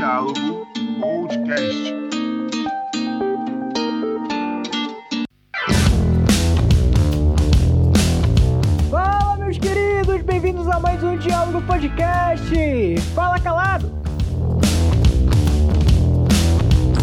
Diálogo Podcast. Fala, meus queridos, bem-vindos a mais um Diálogo Podcast. Fala calado.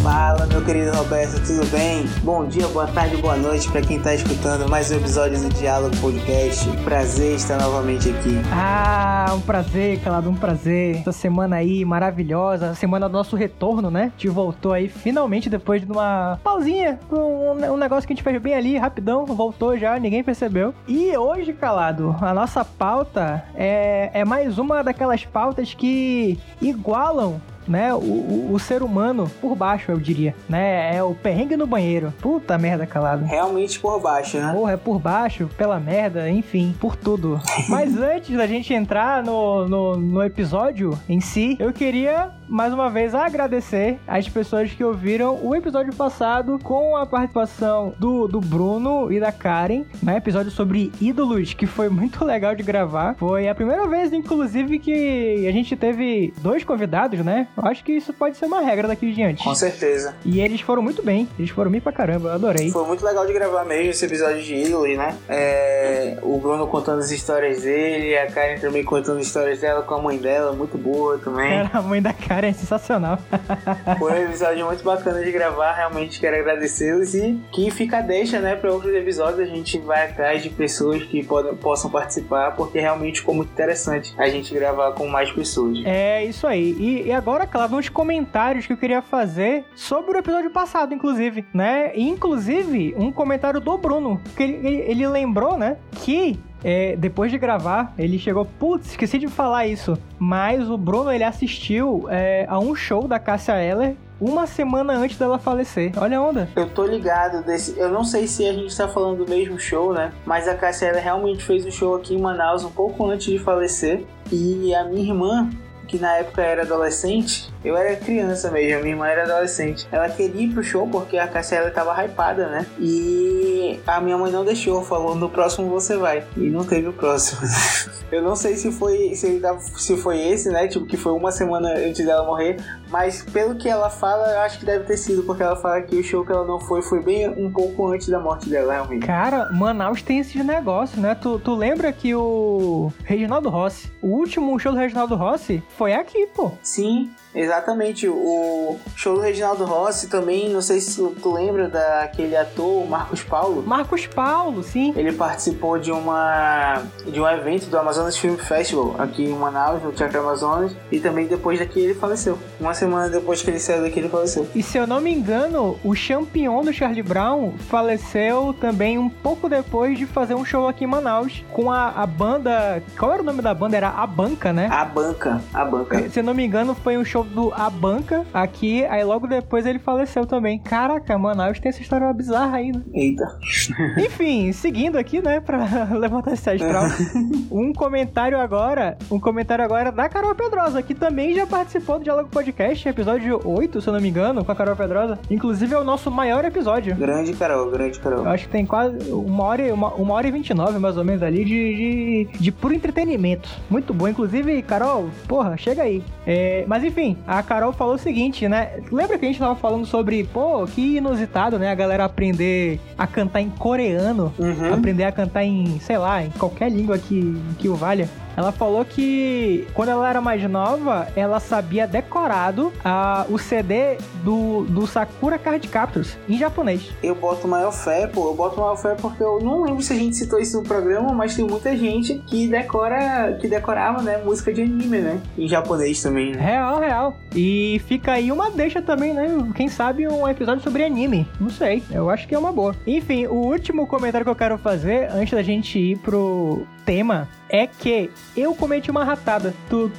Fala, meu querido Roberto, tudo bem? Bom dia, boa tarde, boa noite para quem tá escutando mais um episódio do Diálogo Podcast. Prazer estar novamente aqui. Ah, um prazer, calado, um prazer. Essa semana aí maravilhosa, semana do nosso retorno, né? Te voltou aí finalmente depois de uma pausinha, um, um negócio que a gente fez bem ali, rapidão, voltou já, ninguém percebeu. E hoje, calado, a nossa pauta é, é mais uma daquelas pautas que igualam né, o, o, o, ser humano por baixo, eu diria, né? É o perrengue no banheiro. Puta merda, calado. Realmente por baixo, né? Porra, é por baixo, pela merda, enfim, por tudo. Mas antes da gente entrar no, no, no episódio em si, eu queria mais uma vez agradecer as pessoas que ouviram o episódio passado com a participação do, do Bruno e da Karen, né? Episódio sobre ídolos, que foi muito legal de gravar. Foi a primeira vez, inclusive, que a gente teve dois convidados, né? Eu acho que isso pode ser uma regra daqui em diante. Com certeza. E eles foram muito bem. Eles foram bem pra caramba, eu adorei. Foi muito legal de gravar mesmo esse episódio de ídolos, né? É, o Bruno contando as histórias dele, a Karen também contando as histórias dela com a mãe dela, muito boa também. Era a mãe da Karen Cara, é sensacional. Foi um episódio muito bacana de gravar, realmente quero agradecê-los e que fica a deixa, né, para outros episódios. A gente vai atrás de pessoas que podem, possam participar, porque realmente ficou muito interessante a gente gravar com mais pessoas. É isso aí. E, e agora, claro, uns comentários que eu queria fazer sobre o episódio passado, inclusive, né? E, inclusive, um comentário do Bruno, que ele, ele, ele lembrou, né, que é, depois de gravar, ele chegou, putz, esqueci de falar isso, mas o Bruno ele assistiu é, a um show da Cássia Eller uma semana antes dela falecer. Olha a onda. Eu tô ligado desse. Eu não sei se a gente tá falando do mesmo show, né? Mas a Eller realmente fez um show aqui em Manaus um pouco antes de falecer. E a minha irmã, que na época era adolescente, eu era criança mesmo, minha irmã era adolescente. Ela queria ir pro show porque a Cassia tava hypada, né? E a minha mãe não deixou, falou: no próximo você vai. E não teve o próximo. eu não sei se foi se, se foi esse, né? Tipo, que foi uma semana antes dela morrer. Mas pelo que ela fala, eu acho que deve ter sido, porque ela fala que o show que ela não foi foi bem um pouco antes da morte dela, realmente. Cara, Manaus tem esses negócios, né? Tu, tu lembra que o Reginaldo Rossi, o último show do Reginaldo Rossi foi aqui, pô. Sim, Exatamente, o show do Reginaldo Rossi também, não sei se tu lembra daquele ator Marcos Paulo. Marcos Paulo, sim. Ele participou de uma de um evento do Amazonas Film Festival aqui em Manaus, no Teatro Amazonas, e também depois daqui ele faleceu. Uma semana depois que ele saiu daqui ele faleceu. E se eu não me engano, o campeão do Charlie Brown faleceu também um pouco depois de fazer um show aqui em Manaus com a, a banda, qual era o nome da banda? Era A Banca, né? A Banca, A Banca. Se eu não me engano, foi um show do A Banca aqui, aí logo depois ele faleceu também. Caraca, Manaus tem essa história bizarra aí, né? Eita. Enfim, seguindo aqui, né, pra levantar esse astral. um comentário agora, um comentário agora da Carol Pedrosa, que também já participou do Diálogo Podcast, episódio 8, se eu não me engano, com a Carol Pedrosa. Inclusive é o nosso maior episódio. Grande Carol, grande Carol. Eu acho que tem quase uma hora, uma, uma hora e 29, mais ou menos, ali, de, de, de puro entretenimento. Muito bom. Inclusive, Carol, porra, chega aí. É, mas enfim, a Carol falou o seguinte, né? Lembra que a gente tava falando sobre, pô, que inusitado, né? A galera aprender a cantar em coreano, uhum. aprender a cantar em, sei lá, em qualquer língua que, que o valha. Ela falou que quando ela era mais nova, ela sabia decorado a, o CD do, do Sakura Card Captors em japonês. Eu boto maior fé, pô. Eu boto maior fé porque eu não lembro se a gente citou isso no programa, mas tem muita gente que decora, que decorava, né, música de anime, né? Em japonês também, né? Real, real. E fica aí uma deixa também, né? Quem sabe um episódio sobre anime. Não sei. Eu acho que é uma boa. Enfim, o último comentário que eu quero fazer antes da gente ir pro tema é que eu cometi uma ratada. Tu,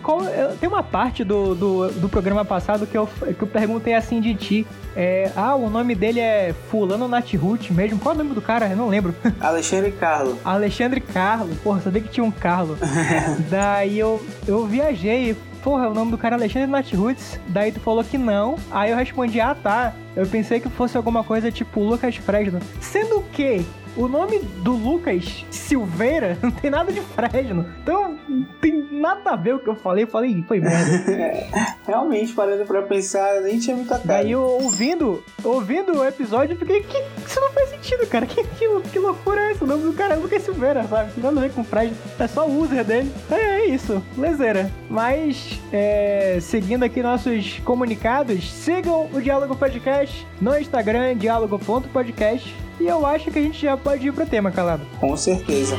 qual, tem uma parte do, do, do, programa passado que eu, que eu perguntei assim de ti. É, ah, o nome dele é Fulano Nathut mesmo. Qual é o nome do cara? Eu não lembro. Alexandre Carlo. Alexandre Carlo. Porra, sabia que tinha um Carlo. Daí eu, eu viajei porra, o nome do cara é Alexandre Nathruts. Daí tu falou que não. Aí eu respondi, ah tá. Eu pensei que fosse alguma coisa tipo Lucas Fresno. Sendo que o nome do Lucas Silveira não tem nada de Fresno. Então, não tem nada a ver o que eu falei. Eu falei, foi merda. Realmente, parando pra pensar, nem tinha muita cara. Daí, eu, ouvindo, ouvindo o episódio, eu fiquei, que, isso não faz sentido, cara. Que, que, que loucura é essa? O nome do cara é Lucas Silveira, sabe? Não tem nada a ver com Fresno. É só o user dele. É, é isso, lezeira. Mas, é, seguindo aqui nossos comunicados, sigam o Diálogo Podcast no Instagram, diálogo.podcast. E eu acho que a gente já pode ir pro tema, calado. Com certeza.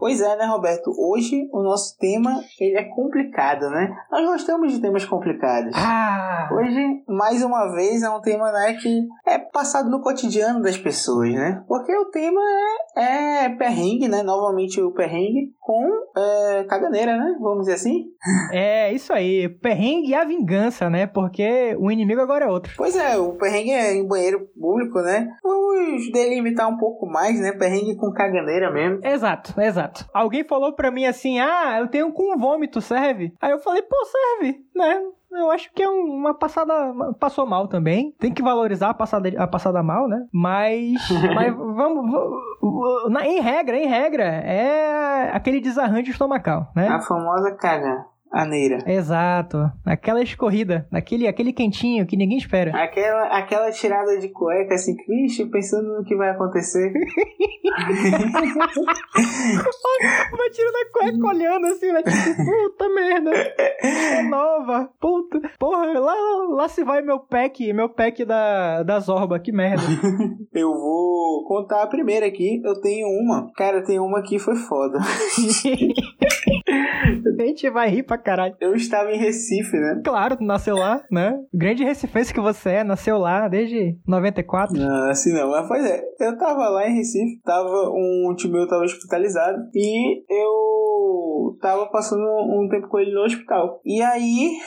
Pois é, né, Roberto? Hoje o nosso tema ele é complicado, né? Nós gostamos de temas complicados. Ah! Hoje, mais uma vez, é um tema né, que é passado no cotidiano das pessoas, né? Porque o tema é, é perrengue, né? Novamente o perrengue com é, caganeira, né? Vamos dizer assim. É, isso aí. Perrengue e a vingança, né? Porque o inimigo agora é outro. Pois é, o perrengue é em banheiro público, né? Vamos delimitar um pouco mais, né? Perrengue com caganeira mesmo. Exato, exato. Alguém falou pra mim assim: ah, eu tenho com vômito, serve? Aí eu falei: pô, serve, né? Eu acho que é uma passada. Passou mal também. Tem que valorizar a passada, a passada mal, né? Mas. mas vamos, vamos. na, em regra, em regra, é aquele desarranjo estomacal, né? A famosa caga. Aneira. Exato. Aquela escorrida, aquele, aquele quentinho que ninguém espera. Aquela, aquela tirada de cueca, assim, vixe, pensando no que vai acontecer. Vai tirando a cueca olhando assim, né? Puta merda. É nova. Puta. Porra, lá, lá se vai meu pack, meu pack da, da Zorba, que merda. Eu vou contar a primeira aqui. Eu tenho uma. Cara, tem uma que foi foda. a gente vai rir pra caralho. Eu estava em Recife, né? Claro, nasceu lá, né? Grande recifense que você é, nasceu lá desde 94. Não, assim não, mas pois é. Eu tava lá em Recife, tava um tio meu tava hospitalizado e eu tava passando um tempo com ele no hospital. E aí,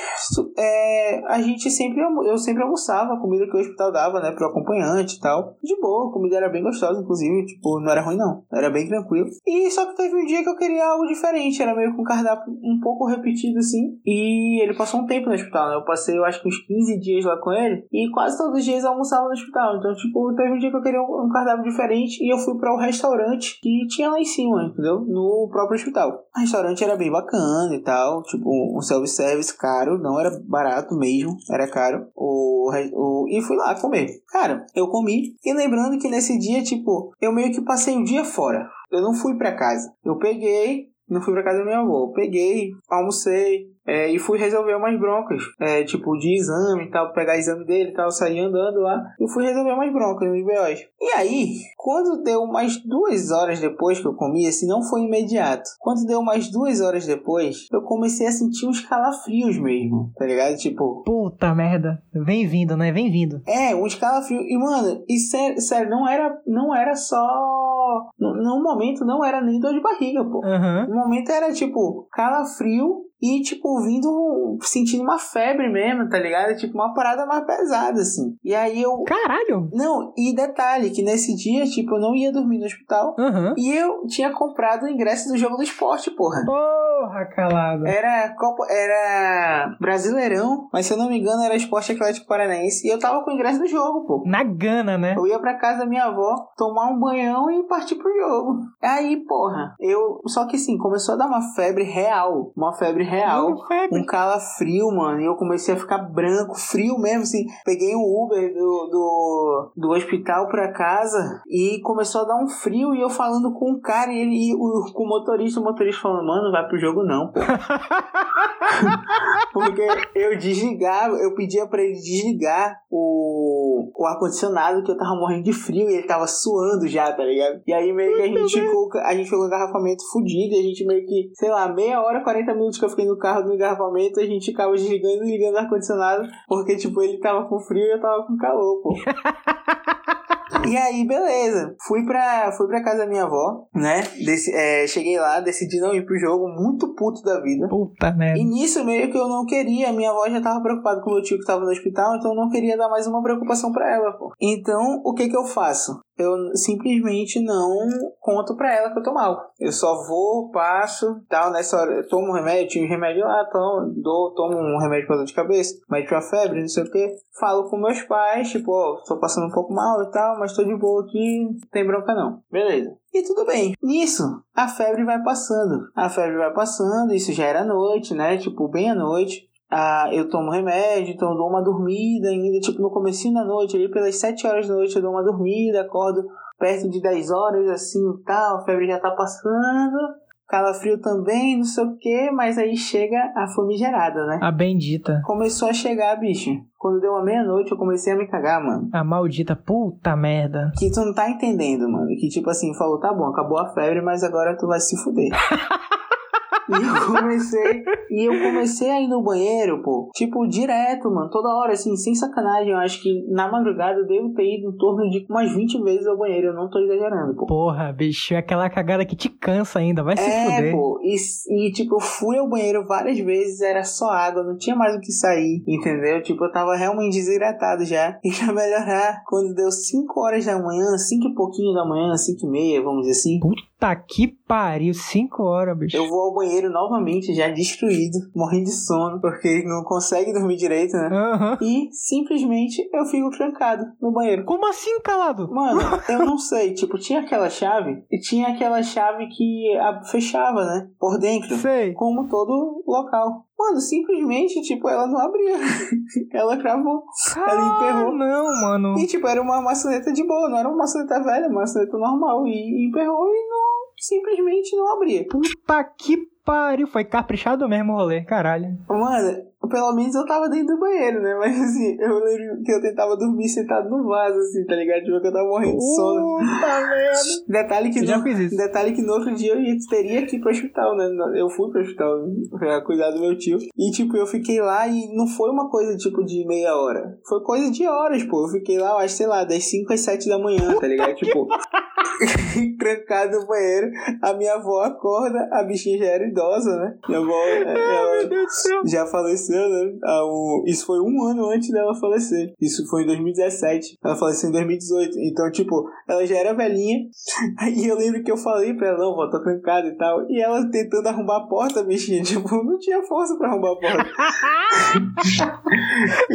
é, a gente sempre, eu sempre almoçava a comida que o hospital dava, né, pro acompanhante e tal. De boa, a comida era bem gostosa, inclusive, tipo, não era ruim não, era bem tranquilo. E só que teve um dia que eu queria algo diferente, era meio com um cardápio um pouco repetido assim. E ele passou um tempo no hospital, né? Eu passei, eu acho que uns 15 dias lá com ele e quase todos os dias eu almoçava no hospital. Então, tipo, teve um dia que eu queria um, um cardápio diferente e eu fui para o restaurante que tinha lá em cima, entendeu? No próprio hospital. O restaurante era bem bacana e tal, tipo, um self-service caro, não era barato mesmo, era caro. O, o, e fui lá comer. Cara, eu comi e lembrando que nesse dia, tipo, eu meio que passei o dia fora. Eu não fui para casa. Eu peguei, não fui pra casa da minha avó. Peguei, almocei, é, e fui resolver umas broncas, é, tipo de exame e tal, pegar exame dele e tal, sair andando lá. E fui resolver umas broncas nos B.O.s. E aí, quando deu mais duas horas depois que eu comi, esse não foi imediato. Quando deu mais duas horas depois, eu comecei a sentir uns calafrios mesmo, tá ligado? Tipo. Puta merda. Vem vindo, né? Vem vindo. É, uns calafrios. E, mano, e sério, sério não era, não era só. No, no momento não era nem dor de barriga, pô. Uhum. No momento era tipo calafrio e, tipo, vindo, sentindo uma febre mesmo, tá ligado? Tipo, uma parada mais pesada, assim. E aí eu. Caralho! Não, e detalhe, que nesse dia, tipo, eu não ia dormir no hospital. Uhum. E eu tinha comprado o ingresso do jogo do esporte, porra. Porra, calado. Era Copa, era Brasileirão, mas se eu não me engano era Esporte Atlético Paranaense. E eu tava com o ingresso do jogo, pô. Na gana, né? Eu ia pra casa da minha avó, tomar um banhão e partir pro jogo. Aí, porra, eu. Só que assim, começou a dar uma febre real. Uma febre real. Um calafrio, mano. E eu comecei a ficar branco, frio mesmo, assim. Peguei o Uber do, do, do hospital pra casa e começou a dar um frio. E eu falando com o cara e ele e o, com o motorista, o motorista falando, mano, vai pro jogo não, pô. Porque eu desligava, eu pedia pra ele desligar o, o ar-condicionado que eu tava morrendo de frio e ele tava suando já, tá ligado? E aí meio que a gente ficou, a gente ficou com o engarrafamento fudido e a gente meio que, sei lá, meia hora, 40 minutos que eu fiquei no carro do engarrafamento, a gente ficava desligando e ligando o ar-condicionado porque, tipo, ele tava com frio e eu tava com calor, pô. E aí, beleza. Fui pra, fui pra casa da minha avó, né? Desse, é, cheguei lá, decidi não ir pro jogo, muito puto da vida. Puta merda. E nisso meio que eu não queria, minha avó já tava preocupada com o meu tio que tava no hospital, então eu não queria dar mais uma preocupação pra ela, pô. Então, o que que eu faço? Eu simplesmente não conto pra ela que eu tô mal. Eu só vou, passo, tal, nessa hora, eu tomo um remédio, tinha um remédio lá, tomo, dou, tomo um remédio pra dor de cabeça, remédio pra febre, não sei o que. Falo com meus pais, tipo, ó, tô passando um pouco mal e tal, mas tô de boa aqui, não tem bronca não. Beleza. E tudo bem. Nisso, a febre vai passando. A febre vai passando, isso já era noite, né? Tipo, bem à noite. Ah, eu tomo remédio, então eu dou uma dormida ainda, tipo, no comecinho da noite, ali pelas 7 horas da noite eu dou uma dormida, acordo perto de 10 horas, assim, e tal, a febre já tá passando, calafrio também, não sei o que, mas aí chega a famigerada, né? A bendita. Começou a chegar, bicho. Quando deu uma meia-noite, eu comecei a me cagar, mano. A maldita puta merda. Que tu não tá entendendo, mano. Que tipo assim, falou, tá bom, acabou a febre, mas agora tu vai se fuder. E eu comecei. e eu comecei a ir no banheiro, pô. Tipo, direto, mano. Toda hora, assim, sem sacanagem. Eu acho que na madrugada eu devo ter ido em torno de umas 20 vezes ao banheiro. Eu não tô exagerando, pô. Porra, bicho, é aquela cagada que te cansa ainda. Vai se É, fuder. pô. E, e, tipo, eu fui ao banheiro várias vezes, era só água, não tinha mais o que sair, entendeu? Tipo, eu tava realmente desidratado já. E pra melhorar, quando deu 5 horas da manhã, 5 e pouquinho da manhã, 5 e meia, vamos dizer assim, Puta que pariu, 5 horas, bicho. eu vou ao banheiro novamente, já destruído, morrendo de sono, porque não consegue dormir direito, né? Aham. E simplesmente eu fico trancado no banheiro. Como assim, calado? Mano, eu não sei, tipo, tinha aquela chave e tinha aquela chave que a- fechava, né? Por dentro. Sei. como todo local. Mano, simplesmente, tipo, ela não abria. ela cravou. Ela emperrou. Ah, não, mano. E, tipo, era uma maçaneta de boa, não era uma maçaneta velha, uma maçaneta normal. E emperrou e não, simplesmente não abria. Puta que pariu. Foi caprichado mesmo o rolê, caralho. Mano, pelo menos eu tava dentro do banheiro, né? Mas, assim, eu lembro que eu tentava dormir sentado no vaso, assim, tá ligado? Tipo, que eu tava morrendo de sono. Puta merda. Detalhe que, já no, fiz isso. detalhe que no outro dia eu ia- teria que ir pro hospital, né? Eu fui pro hospital pra cuidar do meu tio. E, tipo, eu fiquei lá e não foi uma coisa, tipo, de meia hora. Foi coisa de horas, pô. Eu fiquei lá, eu acho, sei lá, das 5 às 7 da manhã, tá ligado? tipo, trancado no banheiro. A minha avó acorda, a bichinha já era idosa, né? Minha avó, Ai, meu ela já faleceu, né? Isso foi um ano antes dela falecer. Isso foi em 2017. Ela faleceu em 2018. Então, tipo, ela já era velhinha. Aí eu lembro que eu falei pra ela, não, vó, tô trancada e tal. E ela tentando arrombar a porta, bichinha. Tipo, não tinha força pra arrombar a porta.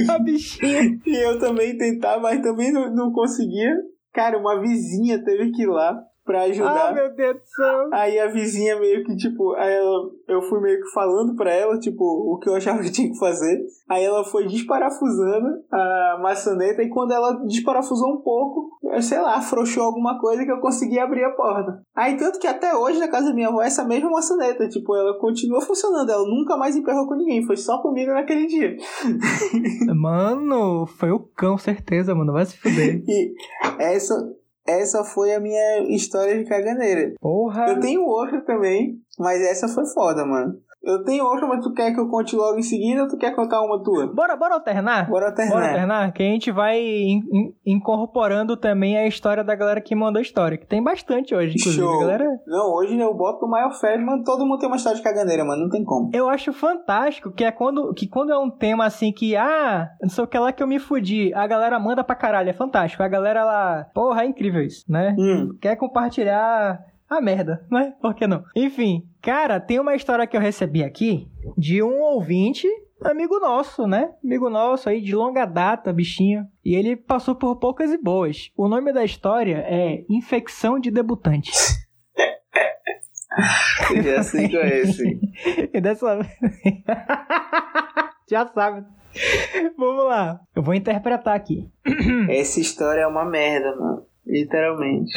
A bichinha. E eu também tentava, mas também não, não conseguia. Cara, uma vizinha teve que ir lá pra ajudar. Ah, meu Deus do céu. Aí a vizinha meio que, tipo, aí ela, eu fui meio que falando pra ela, tipo, o que eu achava que tinha que fazer. Aí ela foi desparafusando a maçaneta e quando ela desparafusou um pouco, eu sei lá, afrouxou alguma coisa que eu consegui abrir a porta. Aí tanto que até hoje na casa da minha avó é essa mesma maçaneta, tipo, ela continua funcionando, ela nunca mais emperrou com ninguém, foi só comigo naquele dia. Mano, foi o cão, certeza, mano. Vai se fuder. E essa, essa foi a minha história de caganeira. Porra. Eu tenho outra também, mas essa foi foda, mano. Eu tenho outra, mas tu quer que eu conte logo em seguida ou tu quer contar uma tua? Bora, bora alternar? Bora alternar. Bora alternar? Que a gente vai in- in- incorporando também a história da galera que mandou história. Que tem bastante hoje, inclusive. Show. Galera, Não, hoje eu boto o maior fé, mano. Todo mundo tem uma história de caganeira, mano. Não tem como. eu acho fantástico que é quando, que quando é um tema assim que, ah, não sei o que lá que eu me fudi, a galera manda pra caralho. É fantástico. A galera lá, porra, é incrível isso, né? Hum. quer compartilhar a merda, né? Por que não? Enfim, cara, tem uma história que eu recebi aqui de um ouvinte, amigo nosso, né? Amigo nosso aí de longa data, bichinho. E ele passou por poucas e boas. O nome da história é Infecção de Debutante. Já sei qual é esse. e dessa vez. Já sabe. Vamos lá. Eu vou interpretar aqui. Essa história é uma merda, mano. Literalmente.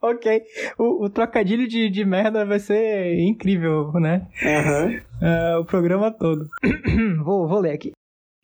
Ok. O, o trocadilho de, de merda vai ser incrível, né? Aham. É, o programa todo. vou, vou ler aqui.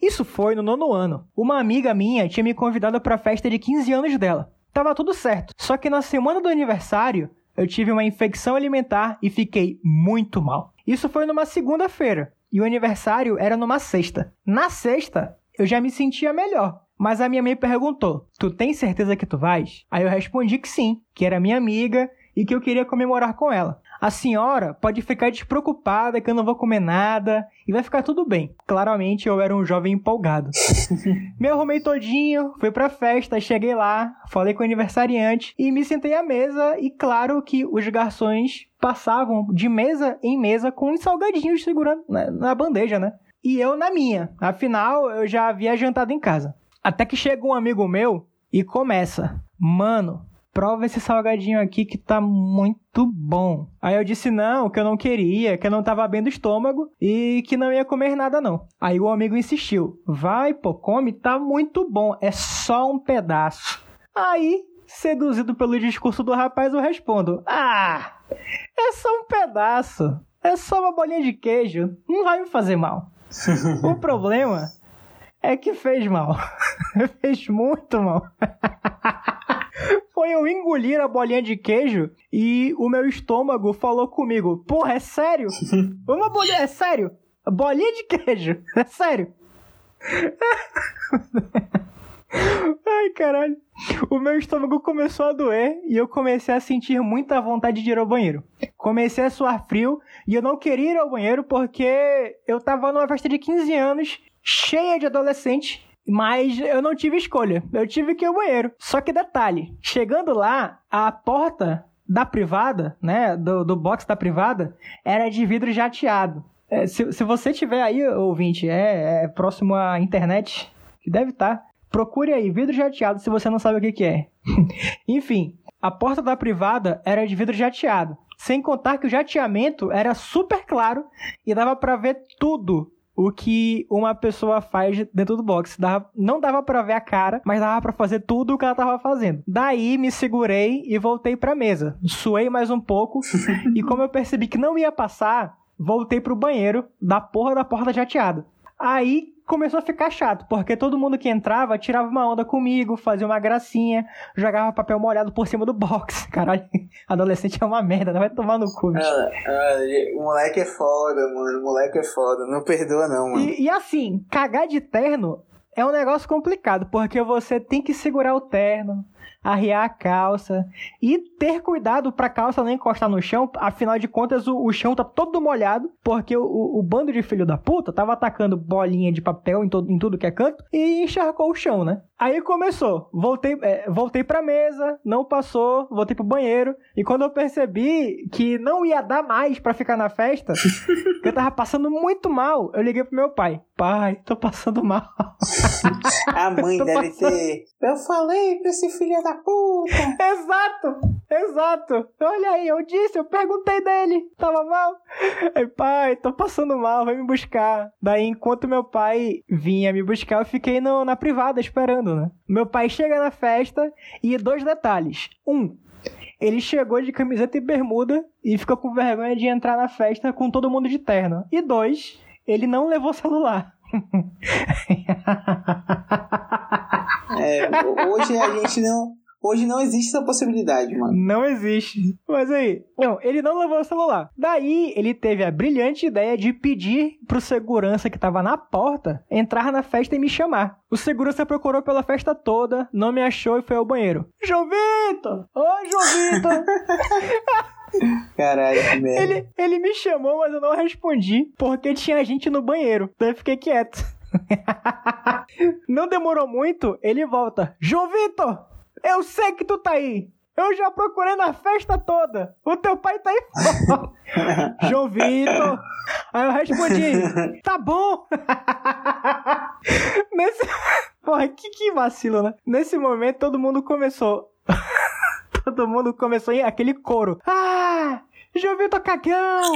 Isso foi no nono ano. Uma amiga minha tinha me convidado para a festa de 15 anos dela. Tava tudo certo. Só que na semana do aniversário, eu tive uma infecção alimentar e fiquei muito mal. Isso foi numa segunda-feira. E o aniversário era numa sexta. Na sexta, eu já me sentia melhor. Mas a minha mãe perguntou: Tu tem certeza que tu vais? Aí eu respondi que sim, que era minha amiga e que eu queria comemorar com ela. A senhora pode ficar despreocupada que eu não vou comer nada e vai ficar tudo bem. Claramente eu era um jovem empolgado. me arrumei todinho, fui pra festa, cheguei lá, falei com o aniversariante e me sentei à mesa e claro que os garçons passavam de mesa em mesa com uns salgadinhos segurando na, na bandeja, né? E eu na minha. Afinal, eu já havia jantado em casa. Até que chega um amigo meu e começa: Mano, prova esse salgadinho aqui que tá muito bom. Aí eu disse não, que eu não queria, que eu não tava bem do estômago e que não ia comer nada não. Aí o amigo insistiu: Vai, pô, come, tá muito bom, é só um pedaço. Aí, seduzido pelo discurso do rapaz, eu respondo: Ah, é só um pedaço, é só uma bolinha de queijo, não vai me fazer mal. o problema é que fez mal. fez muito mal. Foi eu engolir a bolinha de queijo e o meu estômago falou comigo: Porra, é sério? Uma bolinha, é sério? Bolinha de queijo, é sério? Ai, caralho. O meu estômago começou a doer e eu comecei a sentir muita vontade de ir ao banheiro. Comecei a suar frio e eu não queria ir ao banheiro porque eu tava numa festa de 15 anos, cheia de adolescente, mas eu não tive escolha. Eu tive que ir ao banheiro. Só que detalhe, chegando lá, a porta da privada, né, do, do box da privada, era de vidro jateado. É, se, se você tiver aí, ouvinte, é, é próximo à internet, que deve estar, tá, procure aí, vidro jateado, se você não sabe o que, que é. Enfim, a porta da privada era de vidro jateado. Sem contar que o jateamento era super claro e dava para ver tudo o que uma pessoa faz dentro do box. Dava, não dava para ver a cara, mas dava para fazer tudo o que ela tava fazendo. Daí me segurei e voltei pra mesa. Suei mais um pouco e como eu percebi que não ia passar, voltei pro banheiro da porra da porta jateada. Aí começou a ficar chato, porque todo mundo que entrava tirava uma onda comigo, fazia uma gracinha, jogava papel molhado por cima do box. Caralho, adolescente é uma merda, não vai tomar no cu. Ah, ah, moleque é foda, mano. Moleque é foda. Não perdoa, não, mano. E, e assim, cagar de terno é um negócio complicado, porque você tem que segurar o terno, arriar a calça e ter cuidado para a calça não encostar no chão. Afinal de contas, o, o chão tá todo molhado, porque o, o, bando de filho da puta tava atacando bolinha de papel em, todo, em tudo que é canto e encharcou o chão, né? Aí começou, voltei, é, voltei pra mesa, não passou, voltei pro banheiro, e quando eu percebi que não ia dar mais para ficar na festa, eu tava passando muito mal, eu liguei pro meu pai. Pai, tô passando mal. A mãe deve passando... ter. Eu falei pra esse filho da puta. Exato, exato. Olha aí, eu disse, eu perguntei dele. Tava mal? Aí, pai, tô passando mal, vem me buscar. Daí, enquanto meu pai vinha me buscar, eu fiquei no, na privada esperando, né? Meu pai chega na festa e dois detalhes. Um, ele chegou de camiseta e bermuda e ficou com vergonha de entrar na festa com todo mundo de terno. E dois, ele não levou celular. é, hoje a gente não. Hoje não existe essa possibilidade, mano. Não existe. Mas aí, não, ele não levou o celular. Daí, ele teve a brilhante ideia de pedir pro segurança que tava na porta entrar na festa e me chamar. O segurança procurou pela festa toda, não me achou e foi ao banheiro. João Vitor! Oi, João Vitor! Caralho, que merda. Ele, ele me chamou, mas eu não respondi, porque tinha gente no banheiro. Daí eu fiquei quieto. não demorou muito, ele volta. João Vitor! Eu sei que tu tá aí. Eu já procurei na festa toda. O teu pai tá aí fora. João Vitor. Aí eu respondi: Tá bom. Nesse. Porra, que, que vacilo, né? Nesse momento todo mundo começou. todo mundo começou em aquele coro. Ah! João Vitor cagão!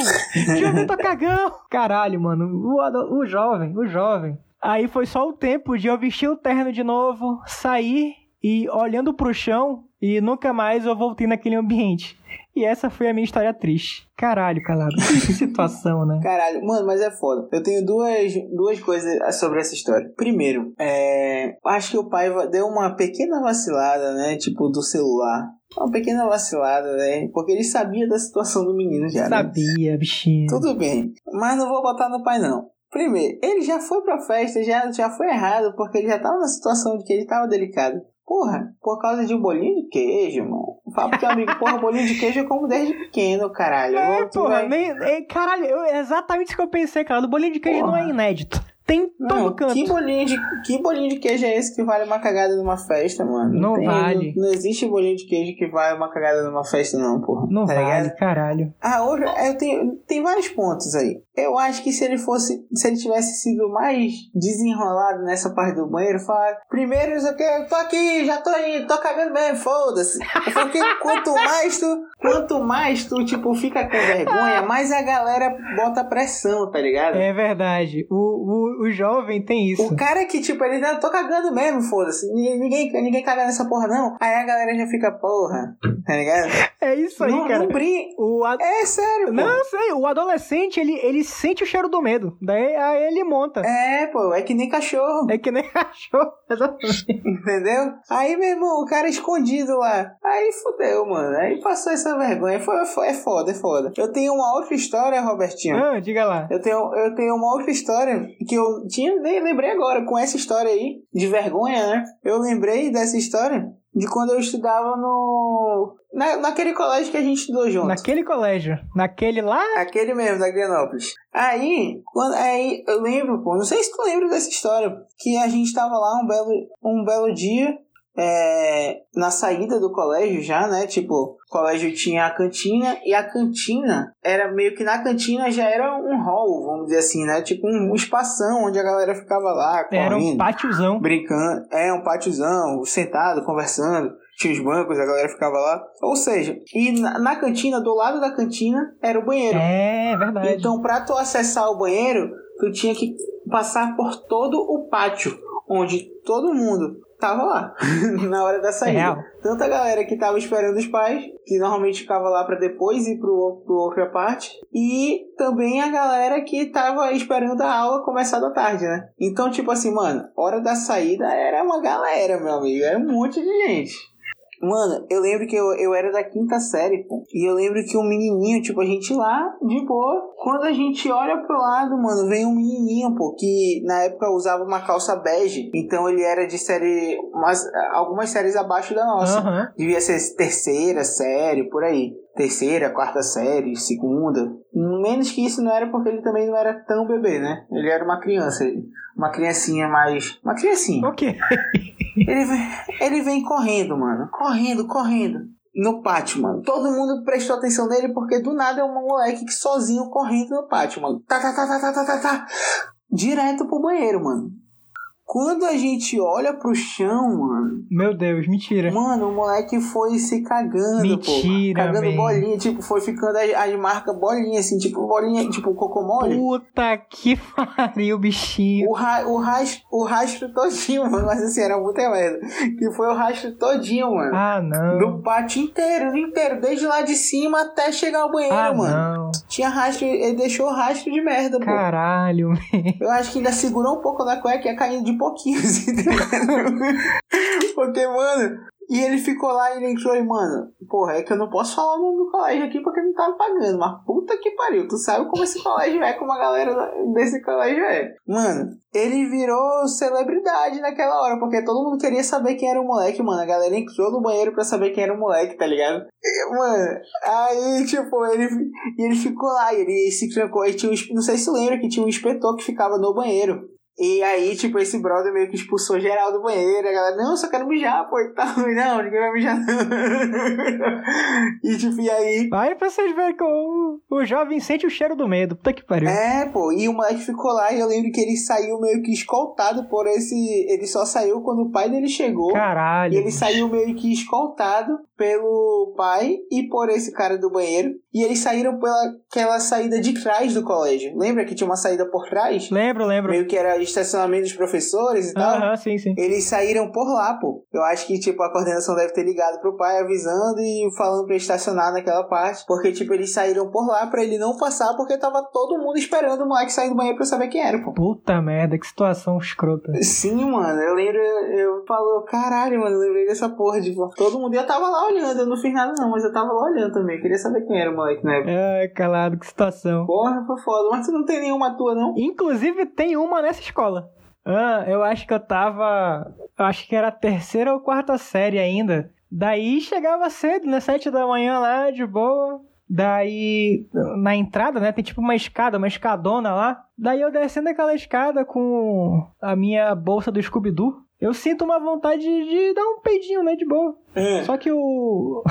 João Vitor cagão! Caralho, mano. O, o jovem, o jovem. Aí foi só o tempo de eu vestir o terno de novo, sair e olhando pro chão e nunca mais eu voltei naquele ambiente. E essa foi a minha história triste. Caralho, calado. Que situação, né? Caralho, mano, mas é foda. Eu tenho duas, duas coisas sobre essa história. Primeiro, é. Acho que o pai deu uma pequena vacilada, né? Tipo, do celular. Uma pequena vacilada, né? Porque ele sabia da situação do menino já. Né? Sabia, né? bichinho. Tudo bem. Mas não vou botar no pai, não. Primeiro, ele já foi pra festa, já, já foi errado, porque ele já tava na situação de que ele tava delicado. Porra, por causa de um bolinho de queijo, mano. Fala pro teu amigo, porra, bolinho de queijo eu como desde pequeno, caralho. É, Tu porra, vai- nem, é, caralho, eu- é exatamente isso que eu pensei, cara. Do bolinho de queijo não Porra. é inédito. Tem em todo Não, canto. que bolinho, de, que bolinho de queijo é esse que vale uma cagada numa festa, mano? Não tem- vale. Não, não existe bolinho de queijo que vale uma cagada numa festa, não, porra. Não tá vale, ligado? caralho. Ah, hoje eu tenho, tem vários pontos aí. Eu acho que se ele fosse, se ele tivesse sido mais desenrolado nessa parte do banheiro, falar, primeiro isso aqui, eu tô aqui, já tô indo, tô cagando mesmo, foda-se. Porque quanto mais tu, quanto mais tu, tipo, fica com vergonha, mais a galera bota pressão, tá ligado? É verdade. O, o, o jovem tem isso. O cara que, tipo, ele não, tô cagando mesmo, foda-se. Ninguém, ninguém, ninguém caga nessa porra, não. Aí a galera já fica, porra, tá ligado? É isso aí, não, cara. não brin... O a- É sério, pô. Não, sei, o adolescente, ele, ele sente o cheiro do medo. Daí aí ele monta. É, pô, é que nem cachorro. É que nem cachorro. Exatamente. Entendeu? Aí, meu irmão, o cara escondido lá. Aí fudeu, mano. Aí passou essa vergonha. Foi, foi, é foda, é foda. Eu tenho uma outra história, Robertinho. Ah, diga lá. Eu tenho, eu tenho uma outra história que eu tinha, nem lembrei agora, com essa história aí, de vergonha, né? Eu lembrei dessa história de quando eu estudava no. Na, naquele colégio que a gente estudou junto. Naquele colégio. Naquele lá. Aquele mesmo, da Granópolis. Aí, quando, aí, eu lembro, pô, não sei se tu lembra dessa história, que a gente tava lá um belo, um belo dia, é, na saída do colégio já, né? Tipo, o colégio tinha a cantina e a cantina era meio que na cantina já era um hall, vamos dizer assim, né? Tipo um, um espação onde a galera ficava lá Era um correndo, pátiozão. brincando. É, um pátiozão, sentado, conversando. Tinha os bancos, a galera ficava lá. Ou seja, e na, na cantina, do lado da cantina, era o banheiro. É, verdade. Então, pra tu acessar o banheiro, tu tinha que passar por todo o pátio, onde todo mundo tava lá, na hora da saída. Real. Tanto a galera que tava esperando os pais, que normalmente ficava lá pra depois ir pro, pro outra parte, e também a galera que tava esperando a aula começar da tarde, né? Então, tipo assim, mano, hora da saída era uma galera, meu amigo, era um monte de gente. Mano, eu lembro que eu, eu era da quinta série, pô. E eu lembro que um menininho, tipo, a gente lá, de boa. Quando a gente olha pro lado, mano, vem um menininho, pô, que na época usava uma calça bege. Então ele era de série. Umas, algumas séries abaixo da nossa. Aham. Devia ser terceira série, por aí. Terceira, quarta série, segunda. Menos que isso não era porque ele também não era tão bebê, né? Ele era uma criança. Uma criancinha mais. Uma criancinha. O quê? Ele vem, ele vem correndo, mano. Correndo, correndo. No pátio, mano. Todo mundo prestou atenção nele porque do nada é um moleque que sozinho correndo no pátio, mano. Tá, tá, tá, tá, tá, tá, tá, tá. Direto pro banheiro, mano. Quando a gente olha pro chão, mano. Meu Deus, mentira. Mano, o moleque foi se cagando, Mentira, pô. Cagando man. bolinha, tipo, foi ficando as, as marcas bolinha, assim, tipo, bolinha, tipo, cocô mole. Puta que pariu, bichinho. O, ra o, rastro, o rastro todinho, mano. Mas assim, era muita merda. Que foi o rastro todinho, mano. Ah, não. Do pátio inteiro, inteiro. Desde lá de cima até chegar ao banheiro, Ah, mano. não. Tinha rastro, ele deixou rastro de merda, pô. Caralho, man. Eu acho que ainda segurou um pouco na cueca e ia caindo de pouquinho, ligado? Porque, mano. E ele ficou lá e ele entrou e, mano, porra, é que eu não posso falar o nome do colégio aqui porque não tá pagando, mas puta que pariu, tu sabe como esse colégio é, como a galera desse colégio é. Mano, ele virou celebridade naquela hora, porque todo mundo queria saber quem era o moleque, mano. A galera entrou no banheiro pra saber quem era o moleque, tá ligado? E, Mano, aí, tipo, ele, ele ficou lá, e ele se trancou, e tinha um, não sei se lembra que tinha um inspetor que ficava no banheiro. E aí, tipo, esse brother meio que expulsou geral do banheiro. A galera, não, eu só quero mijar, pô, e tal. Não, ninguém vai mijar, não. e, tipo, e aí... Aí pra vocês verem que o, o jovem sente o cheiro do medo. Puta que pariu. É, pô, e o moleque ficou lá e eu lembro que ele saiu meio que escoltado por esse... Ele só saiu quando o pai dele chegou. Caralho. E ele saiu meio que escoltado pelo pai e por esse cara do banheiro. E eles saíram pela aquela saída de trás do colégio. Lembra que tinha uma saída por trás? Lembro, lembro. Meio que era estacionamento dos professores e tal. Aham, sim, sim. Eles saíram por lá, pô. Eu acho que, tipo, a coordenação deve ter ligado pro pai avisando e falando pra ele estacionar naquela parte. Porque, tipo, eles saíram por lá pra ele não passar porque tava todo mundo esperando o moleque sair do banheiro pra saber quem era, pô. Puta merda, que situação escrota. Sim, mano, eu lembro, eu falo, caralho, mano, eu lembrei dessa porra de todo mundo. E eu tava lá olhando, eu não fiz nada não, mas eu tava lá olhando também. Eu queria saber quem era o moleque época. Ai, calado, que situação. Porra, foi foda. Mas tu não tem nenhuma tua, não? Inclusive, tem uma nessa escola. Ah, eu acho que eu tava. Eu acho que era a terceira ou quarta série ainda. Daí chegava cedo, né? Sete da manhã lá, de boa. Daí, na entrada, né? Tem tipo uma escada, uma escadona lá. Daí eu descendo aquela escada com a minha bolsa do Scooby-Doo. Eu sinto uma vontade de, dar um peidinho, né? De boa. É. Só que o.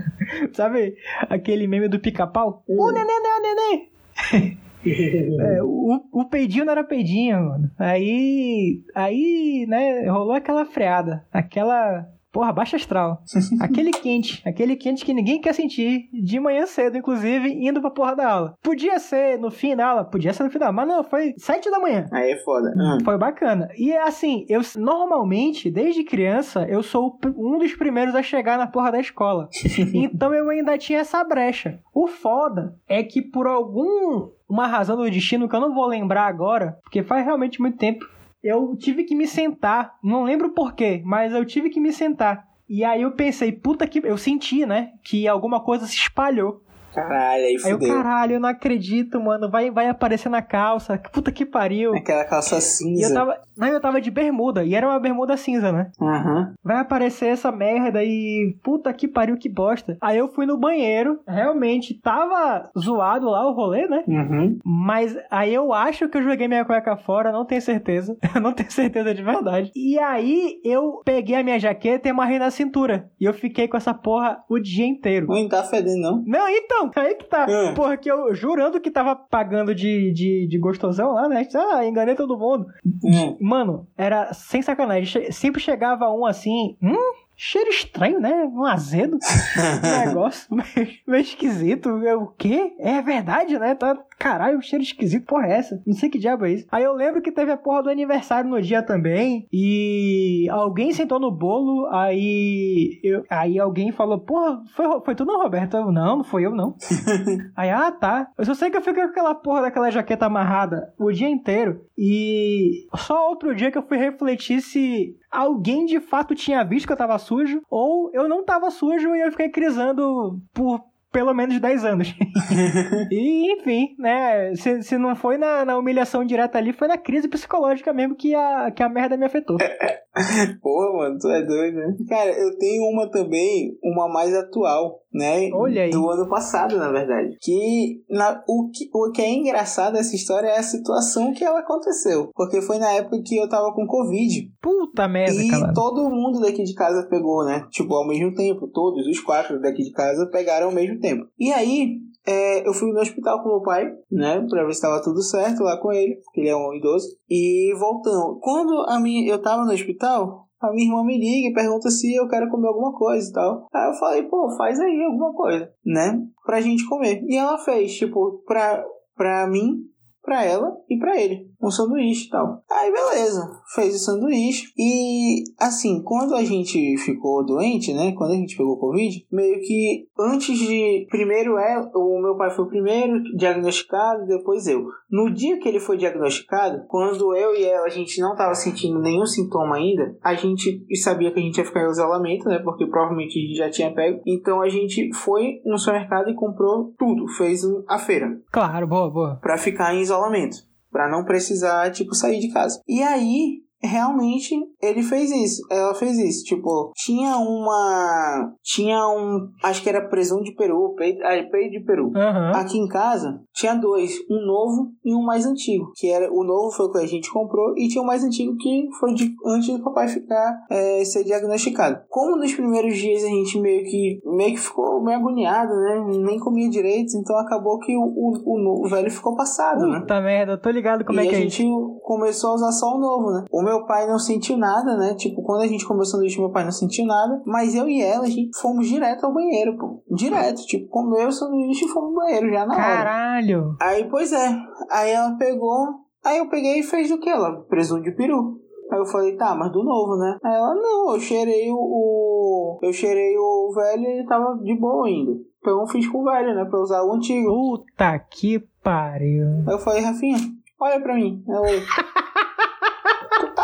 Sabe aquele meme do pica-pau? O neném não é o neném! É, o, o peidinho não era peidinho, mano. Aí. Aí, né, rolou aquela freada. Aquela. Porra, baixa astral. Aquele quente. Aquele quente que ninguém quer sentir. De manhã cedo, inclusive, indo pra porra da aula. Podia ser no fim da aula, podia ser no final. Mas não, foi sete da manhã. Aí é foda. Ah. Foi bacana. E assim, eu normalmente, desde criança, eu sou um dos primeiros a chegar na porra da escola. então eu ainda tinha essa brecha. O foda é que por algum uma razão do destino que eu não vou lembrar agora, porque faz realmente muito tempo, eu tive que me sentar. Não lembro porquê, mas eu tive que me sentar. E aí eu pensei, puta que. Eu senti, né? Que alguma coisa se espalhou. Caralho, aí Aí eu, fudeu. caralho, eu não acredito, mano. Vai, vai aparecer na calça. Puta que pariu. Aquela calça E cinza. eu tava. Não, eu tava de bermuda. E era uma bermuda cinza, né? Aham. Vai aparecer essa merda e. Puta que pariu, que bosta. Aí eu fui no banheiro. Realmente tava zoado lá o rolê, né? Uhum. Mas aí eu acho que eu joguei minha cueca fora, não tenho certeza. Eu não tenho certeza de verdade. E aí eu peguei a minha jaqueta e amarrei na cintura. E eu fiquei com essa porra o dia inteiro. Não tá fedendo, não. Não, então, aí que tá. É. Porra, que eu jurando que tava pagando de, de, de gostosão lá, né? Ah, enganei todo mundo. Hum. Mano, era sem sacanagem. Sempre chegava um assim, hum, cheiro estranho, né? Um azedo. Um negócio meio, meio esquisito. Eu, o quê? É verdade, né? Tá, caralho, um cheiro esquisito. Porra, é essa? Não sei que diabo é isso. Aí eu lembro que teve a porra do aniversário no dia também. E alguém sentou no bolo. Aí, eu, aí alguém falou, porra, foi, foi tu não, Roberto? Eu, não, não foi eu, não. Aí, ah, tá. Eu só sei que eu fiquei com aquela porra daquela jaqueta amarrada o dia inteiro. E só outro dia que eu fui refletir se alguém de fato tinha visto que eu tava sujo ou eu não tava sujo e eu fiquei crisando por pelo menos 10 anos. e, enfim, né? Se, se não foi na, na humilhação direta ali, foi na crise psicológica mesmo que a, que a merda me afetou. Porra, mano, tu é doido, né? Cara, eu tenho uma também, uma mais atual, né? Olha aí. Do ano passado, na verdade. Que, na, o, que o que é engraçado dessa história é a situação que ela aconteceu. Porque foi na época que eu tava com Covid. Puta merda, E cara. todo mundo daqui de casa pegou, né? Tipo, ao mesmo tempo. Todos os quatro daqui de casa pegaram ao mesmo tempo. E aí, é, eu fui no hospital com meu pai, né? Pra ver se tava tudo certo lá com ele, porque ele é um idoso. E voltando. Quando a minha, eu tava no hospital, a minha irmã me liga e pergunta se eu quero comer alguma coisa e tal. Aí eu falei, pô, faz aí alguma coisa, né? Pra gente comer. E ela fez, tipo, pra, pra mim, pra ela e pra ele. Um sanduíche e tal. Aí beleza, fez o sanduíche. E assim, quando a gente ficou doente, né? Quando a gente pegou Covid, meio que antes de. Primeiro é. O meu pai foi o primeiro diagnosticado, depois eu. No dia que ele foi diagnosticado, quando eu e ela a gente não tava sentindo nenhum sintoma ainda, a gente sabia que a gente ia ficar em isolamento, né? Porque provavelmente a gente já tinha pego. Então a gente foi no supermercado e comprou tudo. Fez a feira Claro, boa, boa. Pra ficar em isolamento, Pra não precisar tipo sair de casa. E aí realmente ele fez isso, ela fez isso, tipo, tinha uma tinha um, acho que era presunto de peru, peito, ah, peito de peru. Aham. Aqui em casa tinha dois, um novo e um mais antigo. Que era o novo foi o que a gente comprou e tinha o mais antigo que foi de, antes do papai ficar é, ser diagnosticado. Como nos primeiros dias a gente meio que meio que ficou meio agoniado, né? Nem comia direito, então acabou que o, o, o o velho ficou passado, né? Puta merda, eu tô ligado como e é que a é isso. gente começou a usar só o novo, né? O meu pai não sentiu nada, né? Tipo, quando a gente começou no meu pai não sentiu nada. Mas eu e ela, a gente fomos direto ao banheiro, pô. Direto. Tipo, comeu o sanduíche e fomos no banheiro já na hora. Caralho. Aí, pois é. Aí ela pegou. Aí eu peguei e fez o que? Ela? Presunto de peru. Aí eu falei, tá, mas do novo, né? Aí ela, não, eu cheirei o. o- eu cheirei o velho e ele tava de boa ainda. Então eu fiz com o velho, né? Pra usar o antigo. Puta que pariu. Aí eu falei, Rafinha, olha pra mim. Ela,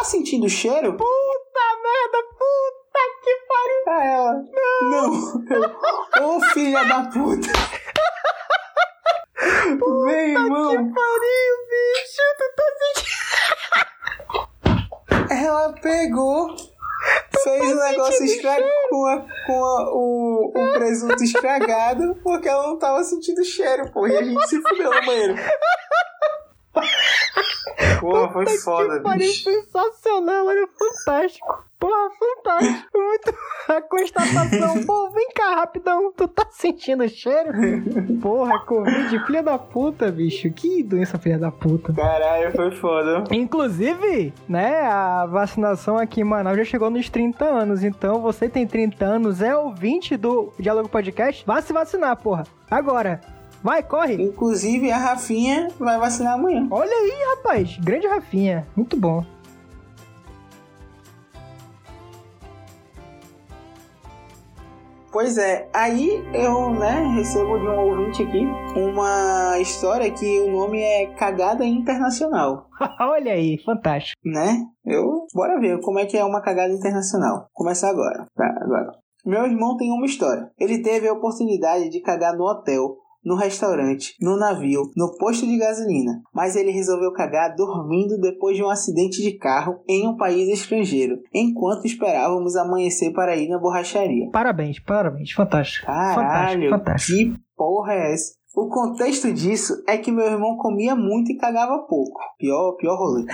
tá sentindo o cheiro? Puta merda, puta que pariu. Aí ela, não. Ô filha da puta. Meu irmão. Pariu, bicho, tu tá sentindo. pegou, fez o negócio estragado com, a- com a- o, o presunto estragado porque ela não tava sentindo cheiro, pô. E a gente se fudeu no banheiro. Pô, foi foda, que pariu, bicho. sensacional, olha, fantástico. Porra, fantástico. Muito a constatação. Pô, vem cá, rapidão. Tu tá sentindo cheiro? Porra, Covid, filha da puta, bicho. Que doença, filha da puta. Caralho, foi foda. Inclusive, né, a vacinação aqui em Manaus já chegou nos 30 anos. Então, você tem 30 anos, é ouvinte do Diálogo Podcast, vá se vacinar, porra. Agora, vai, corre. Inclusive, a Rafinha vai vacinar amanhã. Olha aí, rapaz. Grande Rafinha. Muito bom. Pois é, aí eu, né, recebo de um ouvinte aqui uma história que o nome é Cagada Internacional, Olha aí, fantástico. né? Eu, bora ver como é que é uma cagada internacional. Começar agora, tá? Agora. Meu irmão tem uma história. Ele teve a oportunidade de cagar no hotel, no restaurante, no navio, no posto de gasolina, mas ele resolveu cagar dormindo depois de um acidente de carro em um país estrangeiro, enquanto esperávamos amanhecer para ir na borracharia. Parabéns, parabéns. Fantástico. Caralho, fantástico, fantástico. que porra é essa? O contexto disso é que meu irmão comia muito e cagava pouco. Pior, pior rolê.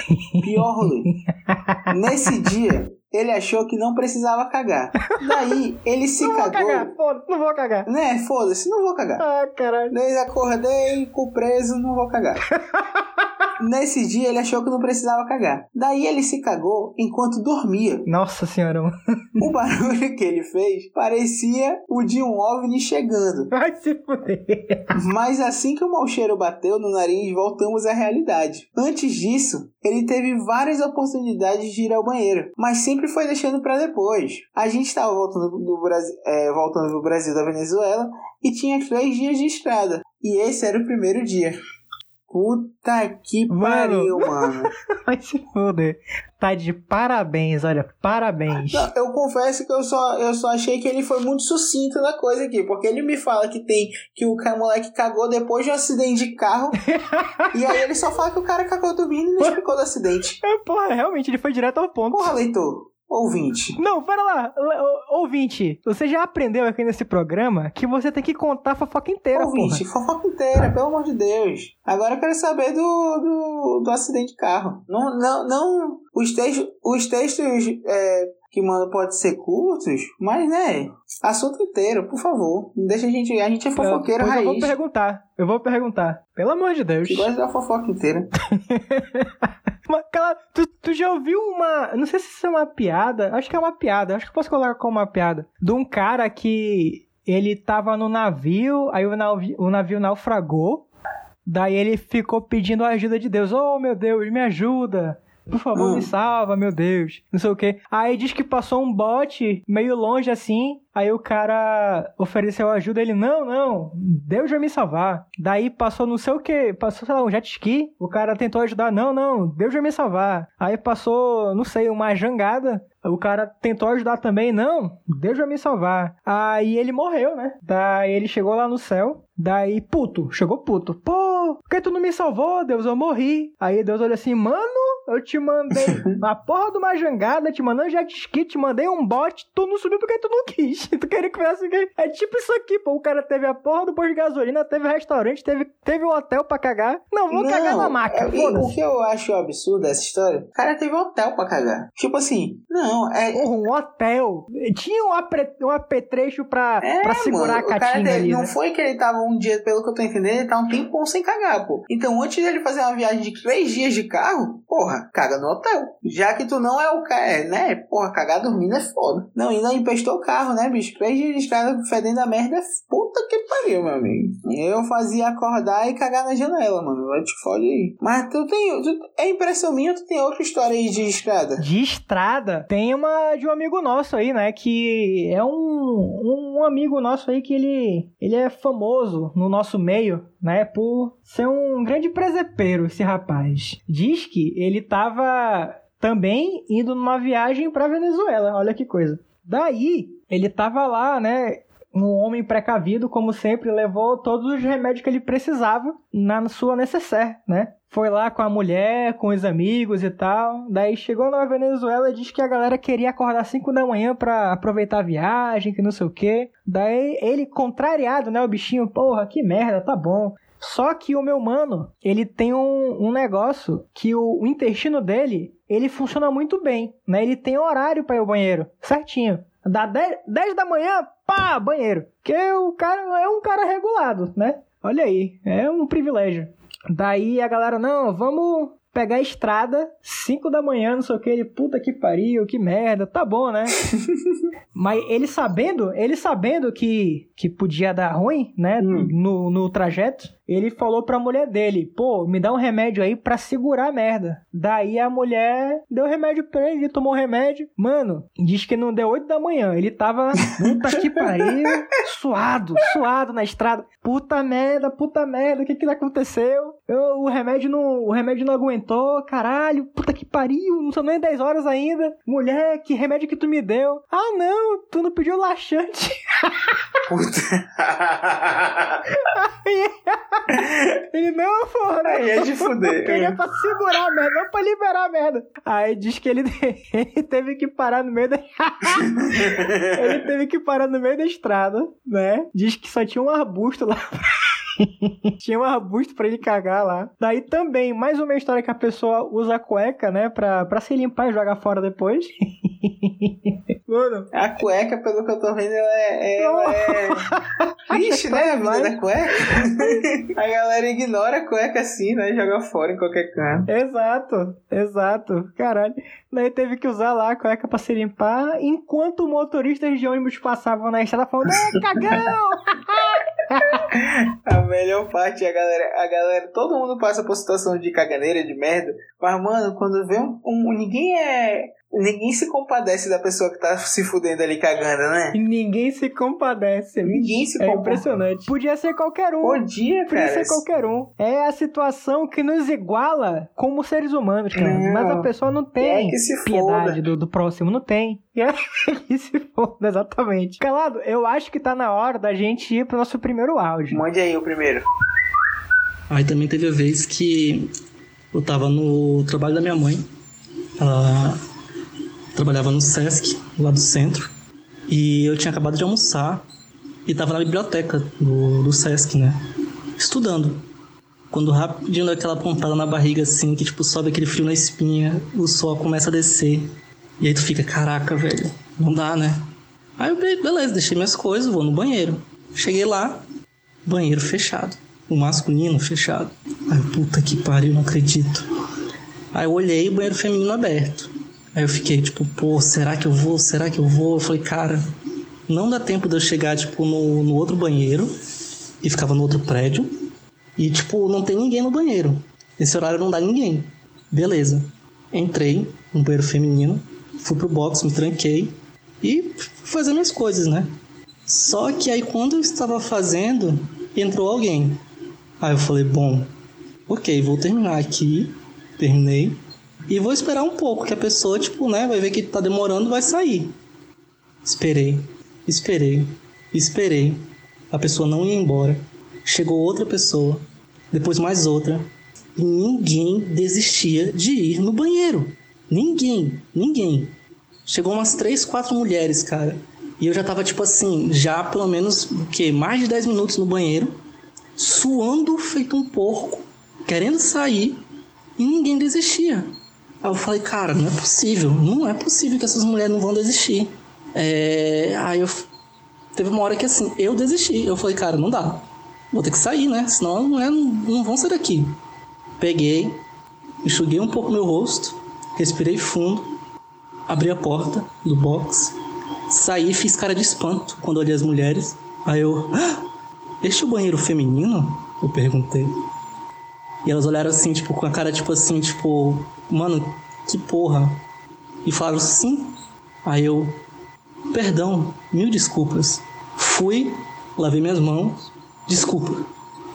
Pior rolê. Nesse dia, ele achou que não precisava cagar. Daí, ele se Não vou cagou. cagar, foda não vou cagar. Né, foda-se, não vou cagar. Ah, caralho. Desde acordei, cu preso, não vou cagar. Nesse dia, ele achou que não precisava cagar. Daí, ele se cagou enquanto dormia. Nossa senhora. O barulho que ele fez parecia o de um OVNI chegando. Vai se fuder. Mas assim que o mau cheiro bateu no nariz, voltamos à realidade. Antes disso, ele teve várias oportunidades de ir ao banheiro, mas sempre foi deixando pra depois. A gente estava voltando do Brasil, é, voltando do Brasil da Venezuela e tinha três dias de estrada. E esse era o primeiro dia. Puta que Mano. pariu, mano. Vai se fuder. Tá de parabéns, olha. Parabéns. Não, eu confesso que eu só, eu só achei que ele foi muito sucinto na coisa aqui, porque ele me fala que tem que o moleque cagou depois de um acidente de carro, e aí ele só fala que o cara cagou dormindo e não explicou do acidente. É, porra, realmente, ele foi direto ao ponto. Porra, leitor, ouvinte. Não, pera lá. Ouvinte, você já aprendeu aqui nesse programa que você tem que contar a fofoca inteira, Ouvinte, fofoca inteira, pelo amor de Deus. Agora eu quero saber do, do, do acidente de carro. Não, não, não. Os textos, os textos é, que mandam podem ser curtos, mas né, assunto inteiro, por favor. Não deixa a gente. A gente é fofoqueiro Pois eu vou raiz. perguntar. Eu vou perguntar. Pelo amor de Deus. Que gosta da fofoca inteira. Mas, cara, tu, tu já ouviu uma. Não sei se isso é uma piada. Acho que é uma piada. Acho que eu posso colocar como uma piada. De um cara que ele tava no navio, aí o navio, o navio naufragou. Daí ele ficou pedindo a ajuda de Deus. Oh, meu Deus, me ajuda. Por favor, Hum. me salva, meu Deus. Não sei o quê. Aí diz que passou um bote meio longe assim. Aí o cara ofereceu ajuda. Ele, não, não, Deus vai me salvar. Daí passou não sei o que. Passou, sei lá, um jet ski. O cara tentou ajudar. Não, não, Deus vai me salvar. Aí passou, não sei, uma jangada. O cara tentou ajudar também. Não, Deus vai me salvar. Aí ele morreu, né? Daí ele chegou lá no céu. Daí, puto, chegou puto. Pô, por que tu não me salvou, Deus? Eu morri. Aí Deus olha assim, mano, eu te mandei a porra de uma jangada, te mandei um jet ski, te mandei um bote, tu não subiu porque tu não quis. Tu queria que viesse aqui. É tipo isso aqui, pô. O cara teve a porra do posto de gasolina, teve restaurante, teve, teve um hotel pra cagar. Não, vou cagar na maca, é- o que eu acho absurdo dessa história, o cara teve um hotel pra cagar. Tipo assim, não, é. Porra, um hotel. Tinha um, apre, um apetrecho pra, É, pra segurar mano, a o cara catinga teve- ali, não né? foi que ele tava um dia, pelo que eu tô entendendo, ele tá um tempão sem cagar, pô. Então, antes dele fazer uma viagem de três dias de carro, porra, caga no hotel. Já que tu não é o cara, é, né? Porra, cagar dormindo é foda. Não, ainda empestou o carro, né, bicho? Dias de estrada fedendo a merda é puta que pariu, meu amigo. Eu fazia acordar e cagar na janela, mano. Vai te fode aí. Mas tu tem. Tu, é impressão minha tu tem outra história aí de estrada? De estrada, tem uma de um amigo nosso aí, né? Que é um, um amigo nosso aí que ele, ele é famoso no nosso meio, né? Por ser um grande presepeiro, esse rapaz. Diz que ele tava também indo numa viagem pra Venezuela, olha que coisa. Daí, ele tava lá, né? um homem precavido, como sempre, levou todos os remédios que ele precisava na sua necessaire, né? Foi lá com a mulher, com os amigos e tal. Daí chegou na Venezuela e disse que a galera queria acordar 5 da manhã para aproveitar a viagem, que não sei o quê. Daí ele, contrariado, né? O bichinho, porra, que merda, tá bom. Só que o meu mano, ele tem um, um negócio que o, o, intestino dele, ele funciona muito bem, né? Ele tem horário para ir ao banheiro, certinho. Dá 10, 10 da manhã, pá, banheiro. Que o cara é um cara regulado, né? Olha aí, é um privilégio. Daí a galera, não, vamos pegar a estrada, 5 da manhã, não sei o que, ele, puta que pariu, que merda, tá bom, né? Mas ele sabendo, ele sabendo que, que podia dar ruim, né, hum. no, no trajeto, ele falou pra mulher dele, pô, me dá um remédio aí pra segurar a merda. Daí a mulher deu remédio pra ele, ele tomou remédio. Mano, diz que não deu 8 da manhã, ele tava, puta que pariu, suado, suado na estrada. Puta merda, puta merda, o que que aconteceu? Eu, o remédio não, o remédio não aguentou, caralho, puta que pariu, não são nem 10 horas ainda. Mulher, que remédio que tu me deu? Ah, não, tu não pediu laxante. Puta. Ele, não, porra. Aí é de fuder. Queria pra segurar a merda, não pra liberar a merda. Aí diz que ele, ele teve que parar no meio da. ele teve que parar no meio da estrada, né? Diz que só tinha um arbusto lá. Tinha um arbusto pra ele cagar lá. Daí também, mais uma história que a pessoa usa cueca, né? Pra, pra se limpar e jogar fora depois. Mano. A cueca, pelo que eu tô vendo, ela é. Ela é... Triste, né? A vida da cueca. a galera ignora a cueca assim, né? Joga fora em qualquer canto. Exato, exato. Caralho. Daí teve que usar lá a cueca pra se limpar, enquanto motoristas de ônibus passavam na estrada falando: É, cagão! a melhor parte é a galera, a galera, todo mundo passa por situação de caganeira, de merda, mas, mano, quando vê um, um ninguém é Ninguém se compadece da pessoa que tá se fudendo ali cagando, né? Ninguém se compadece. Ninguém se É compadece. impressionante. Podia ser qualquer um. Podia, cara. Podia ser qualquer um. É a situação que nos iguala como seres humanos, cara. Não. Mas a pessoa não tem é piedade do, do, próximo. Não tem. É que se foda, exatamente. Calado, eu acho que tá na hora da gente ir pro nosso primeiro áudio. Mande aí o primeiro. Aí também teve a vez que eu tava no trabalho da minha mãe. Ela trabalhava no Sesc, lá do centro, e eu tinha acabado de almoçar e estava na biblioteca do, do Sesc, né? Estudando. Quando rapidinho dá aquela pontada na barriga assim, que tipo sobe aquele frio na espinha, o sol começa a descer. E aí tu fica, caraca, velho, não dá, né? Aí eu, beleza, deixei minhas coisas, vou no banheiro. Cheguei lá, banheiro fechado. O masculino fechado. Aí, puta que pariu, não acredito. Aí eu olhei banheiro feminino aberto. Aí eu fiquei tipo, pô, será que eu vou? Será que eu vou? Eu falei, cara, não dá tempo de eu chegar, tipo, no, no outro banheiro, e ficava no outro prédio, e, tipo, não tem ninguém no banheiro. Esse horário não dá ninguém. Beleza. Entrei no banheiro feminino, fui pro box, me tranquei, e fui fazer minhas coisas, né? Só que aí quando eu estava fazendo, entrou alguém. Aí eu falei, bom, ok, vou terminar aqui. Terminei. E vou esperar um pouco, que a pessoa, tipo, né, vai ver que tá demorando, vai sair. Esperei, esperei, esperei. A pessoa não ia embora. Chegou outra pessoa, depois mais outra. E ninguém desistia de ir no banheiro. Ninguém, ninguém. Chegou umas três, quatro mulheres, cara. E eu já tava, tipo assim, já pelo menos, o quê? Mais de 10 minutos no banheiro, suando feito um porco, querendo sair, e ninguém desistia. Aí eu falei, cara, não é possível. Não é possível que essas mulheres não vão desistir. É... Aí eu. Teve uma hora que assim, eu desisti. Eu falei, cara, não dá. Vou ter que sair, né? Senão as mulheres não, não vão sair daqui. Peguei, enxuguei um pouco meu rosto, respirei fundo, abri a porta do box, saí fiz cara de espanto quando olhei as mulheres. Aí eu. Ah, este é o banheiro feminino? Eu perguntei. E elas olharam assim, tipo, com a cara, tipo assim, tipo, mano, que porra. E falaram sim. Aí eu, perdão, mil desculpas. Fui, lavei minhas mãos, desculpa.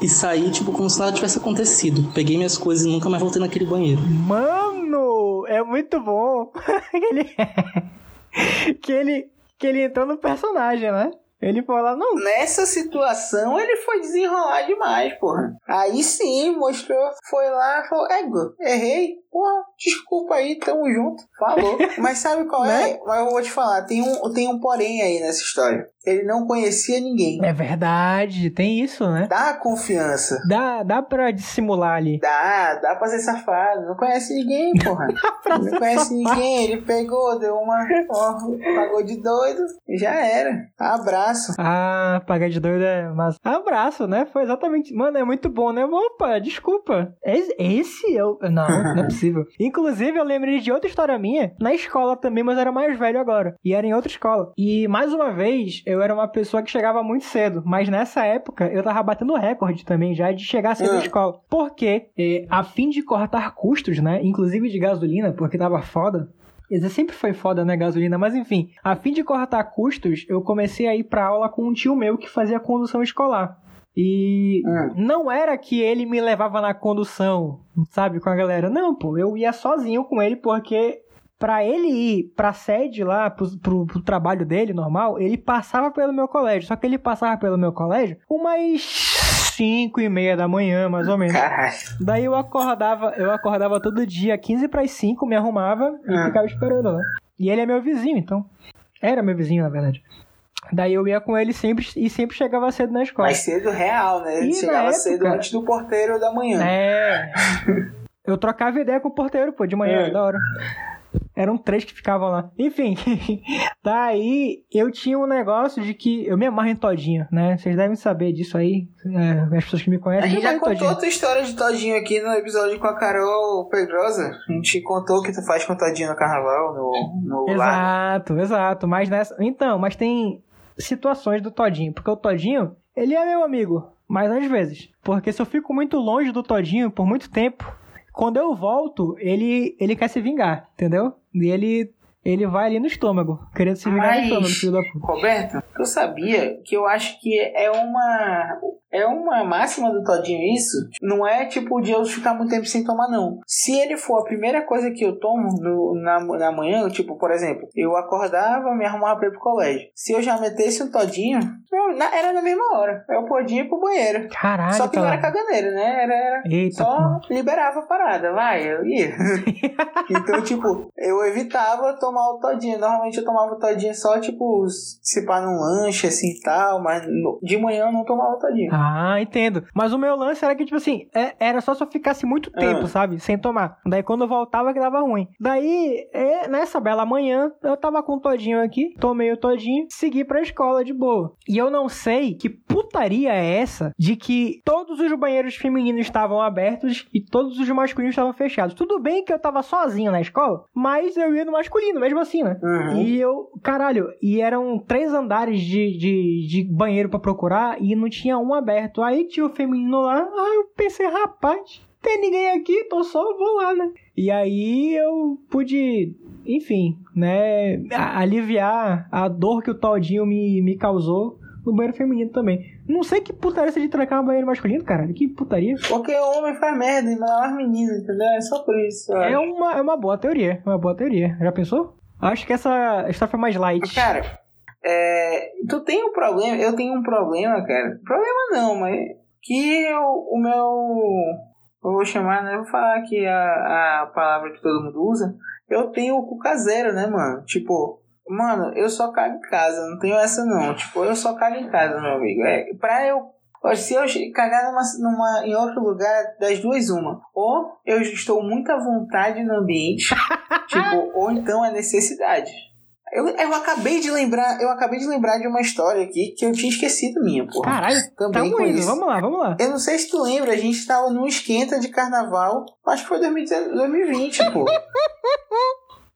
E saí, tipo, como se nada tivesse acontecido. Peguei minhas coisas e nunca mais voltei naquele banheiro. Mano, é muito bom. que ele. que ele. Que ele entrou no personagem, né? Ele foi lá, não. Nessa situação, ele foi desenrolar demais, porra. Aí sim, mostrou, foi lá, falou, ego, errei. Porra, desculpa aí, tamo junto. Falou. Mas sabe qual é? Né? Mas eu vou te falar, tem um, tem um porém aí nessa história. Ele não conhecia ninguém. É verdade, tem isso, né? Dá confiança. Dá, dá pra dissimular ali. Dá, dá pra ser safado. Não conhece ninguém, porra. Não conhece safado. ninguém. Ele pegou, deu uma. ó, pagou de doido e já era. Abraço. Ah, pagar de doido é massa. Abraço, né? Foi exatamente. Mano, é muito bom, né? Opa, desculpa. Esse, esse eu. Não, não é possível. Inclusive, eu lembrei de outra história minha na escola também, mas eu era mais velho agora. E era em outra escola. E mais uma vez, eu era uma pessoa que chegava muito cedo. Mas nessa época, eu tava batendo recorde também já de chegar cedo Ah. na escola. Porque, eh, a fim de cortar custos, né? Inclusive de gasolina, porque tava foda. Sempre foi foda, né, gasolina? Mas enfim, a fim de cortar custos, eu comecei a ir pra aula com um tio meu que fazia condução escolar. E Hum. não era que ele me levava na condução, sabe, com a galera. Não, pô, eu ia sozinho com ele porque pra ele ir pra sede lá, pro, pro, pro trabalho dele normal, ele passava pelo meu colégio. Só que ele passava pelo meu colégio umas 5 e meia da manhã, mais ou menos. Caralho. Daí eu acordava, eu acordava todo dia, 15 para as 5, me arrumava e Ah. ficava esperando lá. E ele é meu vizinho, então. Era meu vizinho, na verdade. Daí eu ia com ele sempre e sempre chegava cedo na escola. Mais cedo real, né? Ele E chegava época- cedo antes do porteiro da manhã. É. Eu trocava ideia com o porteiro, pô, de manhã, É. da hora. Eram três que ficavam lá. Enfim, daí eu tinha um negócio de que eu me amarro em todinho, né? Vocês devem saber disso aí. é, as pessoas que me A conhecem. gente me já contou todinho. tua história de Todinho aqui no episódio com a Carol Pedrosa. A gente contou o que tu faz com Todinho no carnaval, no, no lar. Exato, exato. Mas nessa. Então, mas tem situações do Todinho. Porque o Todinho, ele é meu amigo. Mas às vezes. Porque se eu fico muito longe do Todinho por muito tempo, quando eu volto, ele, ele quer se vingar, entendeu? E ele, ele vai ali no estômago, querendo se vingar Mas- no estômago, filho da puta. Roberto, tu sabia que eu acho que é uma é uma máxima do Todinho isso? Não é tipo de eu ficar muito tempo sem tomar, não. Se ele for a primeira coisa que eu tomo no- na, na manhã, tipo, por exemplo, eu acordava, me arrumava pra ir pro colégio. Se eu já metesse um Todinho, eu- na- era na mesma hora. Eu podia ir pro banheiro. Caralho, Só que não era caganeira, né? Era, era Eita, só liberava a parada, vai, eu ia. então, tipo, eu evitava tomar o todinho. Normalmente eu tomava o todinho só, tipo, se pá num lanche, assim e tal, mas no- de manhã eu não tomava o todinho. Ah, entendo. Mas o meu lance era que, tipo assim, é- era só se eu ficasse muito tempo, Ah. sabe? Sem tomar. Daí quando eu voltava que dava ruim. Daí, é, nessa bela manhã, eu tava com o todinho aqui, tomei o todinho, segui pra escola de boa. E eu não sei que putaria é essa de que todos os banheiros femininos estavam abertos e todos os masculinos estavam fechados. Tudo bem que eu tava sozinho na escola, mas eu ia no masculino, mesmo assim, né? Uhum. E eu, caralho, e eram três andares de, de, de banheiro pra procurar e não tinha um aberto. Aí tinha o feminino lá, ah, eu pensei, rapaz, tem ninguém aqui, tô só, vou lá, né? E aí eu pude, enfim, né, aliviar a dor que o Todinho me, me causou no banheiro feminino também. Não sei que putaria essa de trancar um banheiro masculino, caralho, que putaria. Porque o homem faz merda e não é mais menino, entendeu? É só por isso. É uma, é uma boa teoria, é uma boa teoria. Já pensou? Acho que essa história foi mais light. Cara, é, tu tem um problema, eu tenho um problema, cara. Problema não, mas que eu, o meu. Eu vou chamar, né? Vou falar aqui a, a palavra que todo mundo usa. Eu tenho o cu caseiro, né, mano? Tipo, mano, eu só cago em casa, não tenho essa não. Tipo, eu só cago em casa, meu amigo. É, pra eu. Se eu cagar numa, numa, em outro lugar, das duas, uma. Ou eu estou muito à vontade no ambiente, tipo, ou então é necessidade. Eu, eu acabei de lembrar, eu acabei de lembrar de uma história aqui que eu tinha esquecido minha, porra. Caralho, Também tamo com isso. vamos lá, vamos lá. Eu não sei se tu lembra, a gente tava num esquenta de carnaval, acho que foi 2019 2020, pô.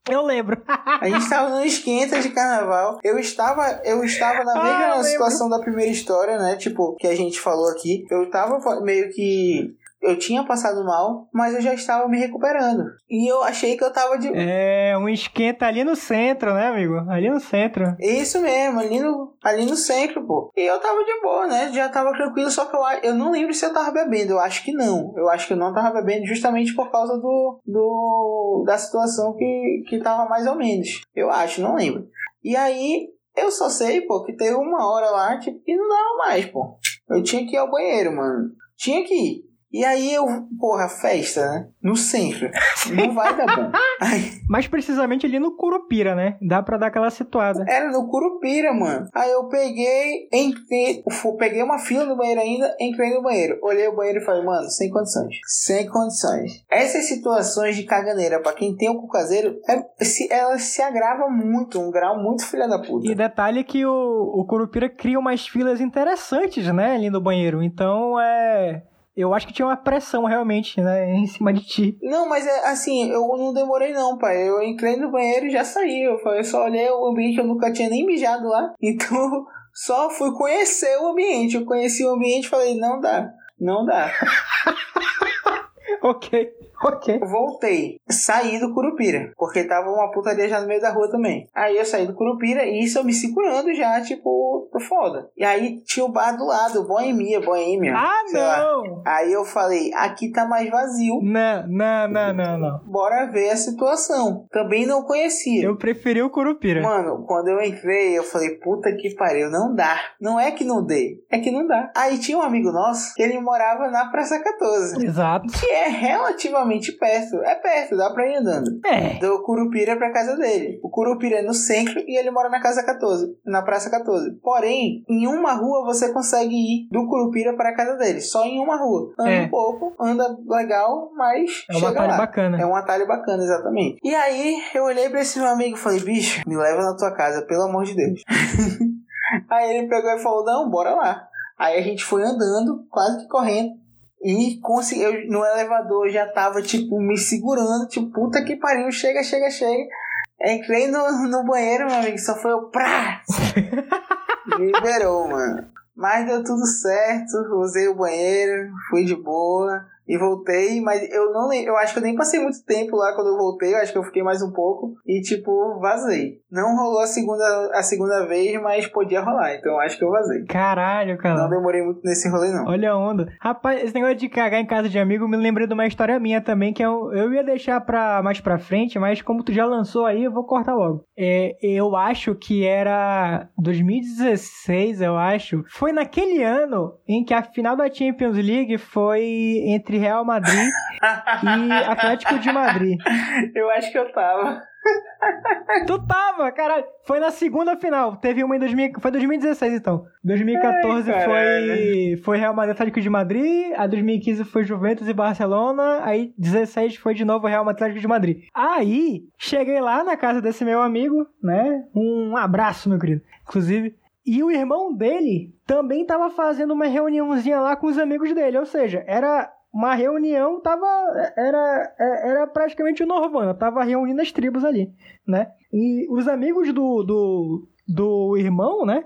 Eu lembro. A gente tava num esquenta de carnaval. Eu estava, eu estava na Ah, mesma lembro. situação da primeira história, né? Tipo, que a gente falou aqui. Eu tava meio que. Eu tinha passado mal, mas eu já estava me recuperando. E eu achei que eu tava de. É, um esquenta ali no centro, né, amigo? Ali no centro. Isso mesmo, ali no, ali no centro, pô. E eu tava de boa, né? Já tava tranquilo, só que eu, eu não lembro se eu tava bebendo. Eu acho que não. Eu acho que eu não tava bebendo justamente por causa do, do da situação que, que tava mais ou menos. Eu acho, não lembro. E aí, Eu só sei, pô, que teve uma hora lá, tipo, e não dava mais, pô. Eu tinha que ir ao banheiro, mano. Tinha que ir. E aí eu, porra, festa, né? No centro. Não vai dar bom. Aí, Mais precisamente ali no Curupira, né? Dá pra dar aquela situada. era no Curupira, mano. Aí eu peguei, entrei, peguei uma fila no banheiro ainda, entrei no banheiro. Olhei o banheiro e falei, mano, sem condições. Sem condições. Essas situações de caganeira, pra quem tem o cu caseiro, é, se, ela se agrava muito, um grau muito filha da puta. E detalhe que o, o Curupira cria umas filas interessantes, né? Ali no banheiro. Então, é... Eu acho que tinha uma pressão realmente, né? Em cima de ti. Não, mas é assim, eu não demorei não, pai. Eu entrei no banheiro e já saí. Eu falei, só olhei o ambiente, eu nunca tinha nem mijado lá. Então, só fui conhecer o ambiente. Eu conheci o ambiente e falei, não dá, não dá. Ok, ok. Voltei, saí do Curupira, porque tava uma putaria já no meio da rua também. Aí eu saí do Curupira e isso eu me segurando já, tipo, tô foda. E aí tinha o bar do lado, Boemia, Boêmia. Ah, sei lá. não! Aí eu falei, aqui tá mais vazio. Não, não, não, não, não. Bora ver a situação. Também não conhecia. Eu preferi o Curupira. Mano, quando eu entrei, eu falei, puta que pariu, não dá. Não é que não dê, é que não dá. Aí tinha um amigo nosso, que ele morava na Praça 14. Exato. Que é relativamente perto. É perto, dá pra ir andando. É. Do Curupira pra casa dele. O Curupira é no centro e ele mora na casa 14, na Praça 14. Porém, em uma rua você consegue ir do Curupira pra casa dele. Só em uma rua. Anda É. um pouco, anda legal, mas É chega atalho lá. bacana. É um atalho bacana, exatamente. E aí, eu olhei pra esse meu amigo e falei, bicho, me leva na tua casa, pelo amor de Deus. aí ele pegou e falou, não, bora lá. Aí a gente foi andando, quase que correndo. E consegui, eu, no elevador eu já tava, tipo, me segurando, tipo, puta que pariu, chega, chega, chega. Entrei no, no banheiro, meu amigo, só foi o prá! Liberou, mano. Mas deu tudo certo, usei o banheiro, fui de boa e voltei, mas eu não eu acho que eu nem passei muito tempo lá quando eu voltei, eu acho que eu fiquei mais um pouco e tipo, vazei. Não rolou a segunda, a segunda vez, mas podia rolar, então eu acho que eu vazei. Caralho, Não cara. demorei muito nesse rolê não. Olha a onda. Rapaz, esse negócio de cagar em casa de amigo me lembrei de uma história minha também, que eu, eu ia deixar pra, mais pra frente, mas como tu já lançou aí, eu vou cortar logo. É, eu acho que era 2016, eu acho. Foi naquele ano em que a final da Champions League foi entre Real Madrid e Atlético de Madrid. Eu acho que eu tava. Tu tava, caralho. Foi na segunda final. Teve uma em 2000, foi 2016 então. 2014 Ai, foi foi Real Madrid Atlético de Madrid, a 2015 foi Juventus e Barcelona, aí 16 foi de novo Real Madrid Atlético de Madrid. Aí, cheguei lá na casa desse meu amigo, né? Um abraço, meu querido. Inclusive, e o irmão dele também tava fazendo uma reuniãozinha lá com os amigos dele, ou seja, era uma reunião, tava era era praticamente Norvana, tava reunindo as tribos ali, né? E os amigos do do, do irmão, né?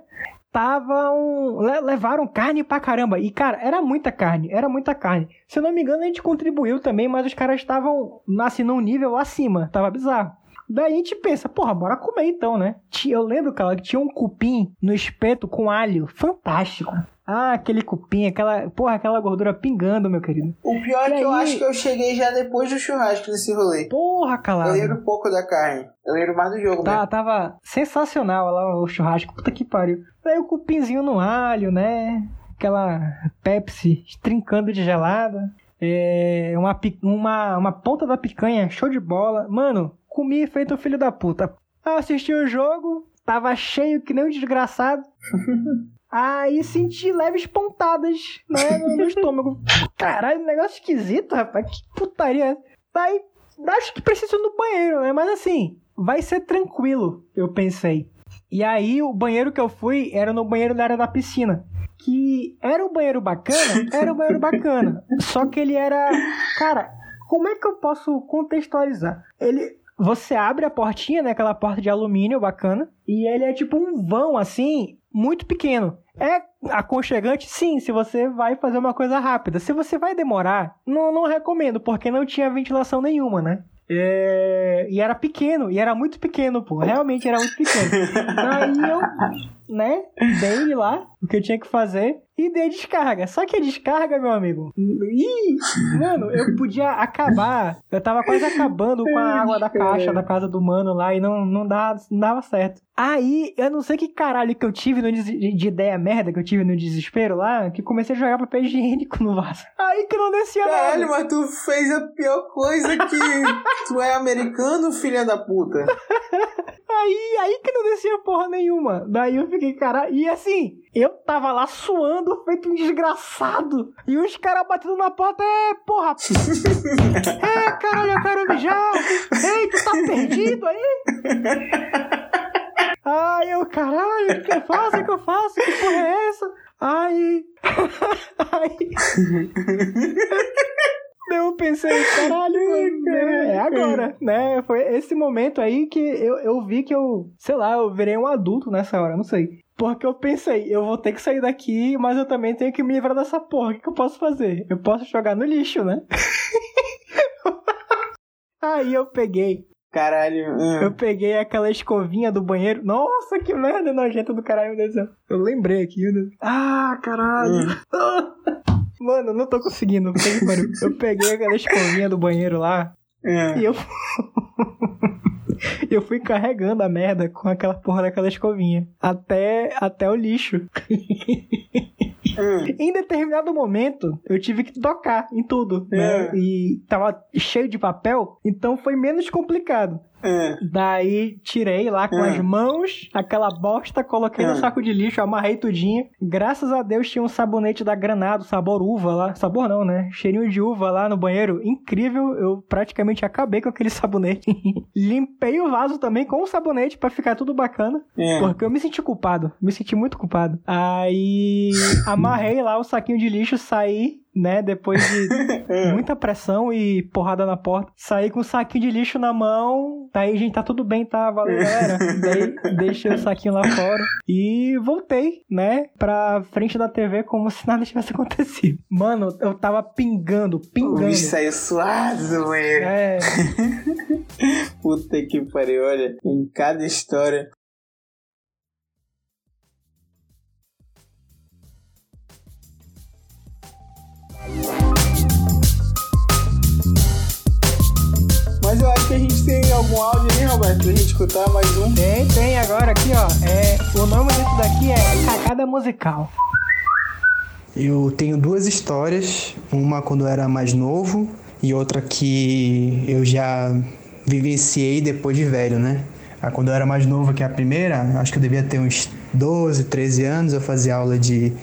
Estavam. le- levaram carne pra caramba. E, cara, era muita carne. Era muita carne. Se eu não me engano, a gente contribuiu também, mas os caras estavam, assim, num nível acima. Tava bizarro. Daí a gente pensa, porra, bora comer então, né? Eu lembro, cara, que tinha um cupim no espeto com alho. Fantástico. Ah, aquele cupim, aquela. Porra, aquela gordura pingando, meu querido. O pior é E que eu aí? acho que eu cheguei já depois do churrasco nesse rolê. Porra, Eu calado. lembro pouco da carne. Eu lembro mais do jogo Tá, mesmo. tava sensacional lá o churrasco. Puta que pariu. Daí o cupinzinho no alho, né? Aquela Pepsi trincando de gelada. É, uma, uma, uma ponta da picanha, show de bola. Mano, comi feito um filho da puta. Assisti o jogo, tava cheio que nem um desgraçado. Aí senti leves pontadas, né, no, estômago. Caralho, negócio esquisito, rapaz. Que putaria. é? Daí, acho que preciso ir no banheiro, né? Mas assim, vai ser tranquilo, eu pensei. E aí, o banheiro que eu fui era no banheiro da área da piscina. Que era um banheiro bacana, era um banheiro bacana. Só que ele era. Cara, como é que eu posso contextualizar? Ele. Você abre a portinha, né? Aquela porta de alumínio bacana. E ele é tipo um vão, assim, muito pequeno. É aconchegante? Sim, se você vai fazer uma coisa rápida. Se você vai demorar, não, não recomendo, porque não tinha ventilação nenhuma, né? É, E era pequeno, e era muito pequeno, pô. Realmente era muito pequeno. Aí eu, né, dei lá o que eu tinha que fazer. e dei descarga. Só que a descarga, meu amigo. Ih, mano, eu podia acabar. Eu tava quase acabando com a água da caixa da casa do mano lá e não, não, dava, não dava certo. Aí, eu não sei que caralho que eu tive no de ideia merda que eu tive no desespero lá, que comecei a jogar papel higiênico no vaso. Aí que não descia Caralho, nada. mas tu fez a pior coisa que. tu é americano, filha da puta. Aí, aí que não descia porra nenhuma. Daí eu fiquei, caralho. E assim, eu tava lá suando, feito um desgraçado. E os caras batendo na porta, é, porra. é, caralho, eu quero mijar. Ei, tu tá perdido aí? Ai, eu, caralho, o que eu faço? O que eu faço? Que porra é essa? Ai. Ai. Eu pensei, caralho, é agora, né? Foi esse momento aí que eu, eu vi que eu, sei lá, eu virei um adulto nessa hora, não sei. Porque eu pensei, eu vou ter que sair daqui, mas eu também tenho que me livrar dessa porra. O que, eu posso fazer? Eu posso jogar no lixo, né? aí eu peguei, Caralho. hum. eu peguei aquela escovinha do banheiro. Nossa, que merda nojenta do caralho, meu Deus do céu. Eu lembrei aqui. Ah, caralho. Mano, não tô conseguindo. Eu peguei aquela escovinha do banheiro lá Hum. e eu. eu fui carregando a merda com aquela porra daquela escovinha. Até, até o lixo. Hum. Em determinado momento, eu tive que tocar em tudo, né? É. E tava cheio de papel, então foi menos complicado. Hum. Daí tirei lá com Ah. as mãos aquela bosta, coloquei no Ah. saco de lixo, amarrei tudinho. Graças a Deus tinha um sabonete da Granado, sabor uva lá. Sabor não, né? Cheirinho de uva lá no banheiro. Incrível, eu praticamente acabei com aquele sabonete. Limpei o vaso também com o sabonete pra ficar tudo bacana. É. Porque eu me senti culpado, me senti muito culpado. Aí amarrei lá o saquinho de lixo, saí, né, depois de muita pressão e porrada na porta. Saí com o saquinho de lixo na mão. Daí, gente, tá tudo bem, tá? Valeu, galera. Daí deixei o saquinho lá fora e voltei, né, pra frente da TV como se nada tivesse acontecido. Mano, eu tava pingando, O pingando. bicho saiu suado do banheiro. É, Puta que pariu, olha. Em cada história. Mas eu acho que a gente tem algum áudio aí, Roberto, pra gente escutar mais um. tem, tem agora aqui, ó. É, o nome disso daqui é Cagada Musical. Eu tenho duas histórias, uma quando eu era mais novo e outra que eu já vivenciei depois de velho, né? A quando eu era mais novo, que é a primeira, acho que eu devia ter uns 12, 13 anos, eu fazia aula de,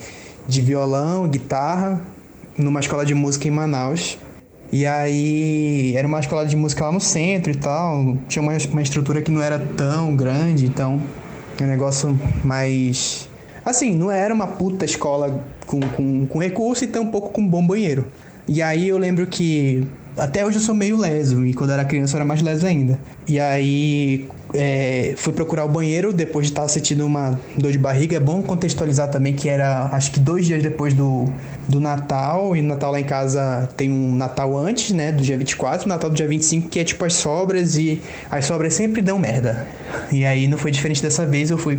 de violão, guitarra, numa escola de música em Manaus. E aí era uma escola de música lá no centro e tal, tinha uma, uma estrutura que não era tão grande, então é um negócio mais Assim, não era uma puta escola com, com, com recurso e tampouco com bom banheiro. E aí eu lembro que até hoje eu sou meio leso, e quando eu era criança eu era mais leso ainda. E aí é, fui procurar o banheiro depois de estar sentindo uma dor de barriga. É bom contextualizar também que era acho que dois dias depois do, do Natal, e no Natal lá em casa tem um Natal antes, né, do dia 24, o Natal do dia 25, que é tipo as sobras, e as sobras sempre dão merda. E aí não foi diferente dessa vez, eu fui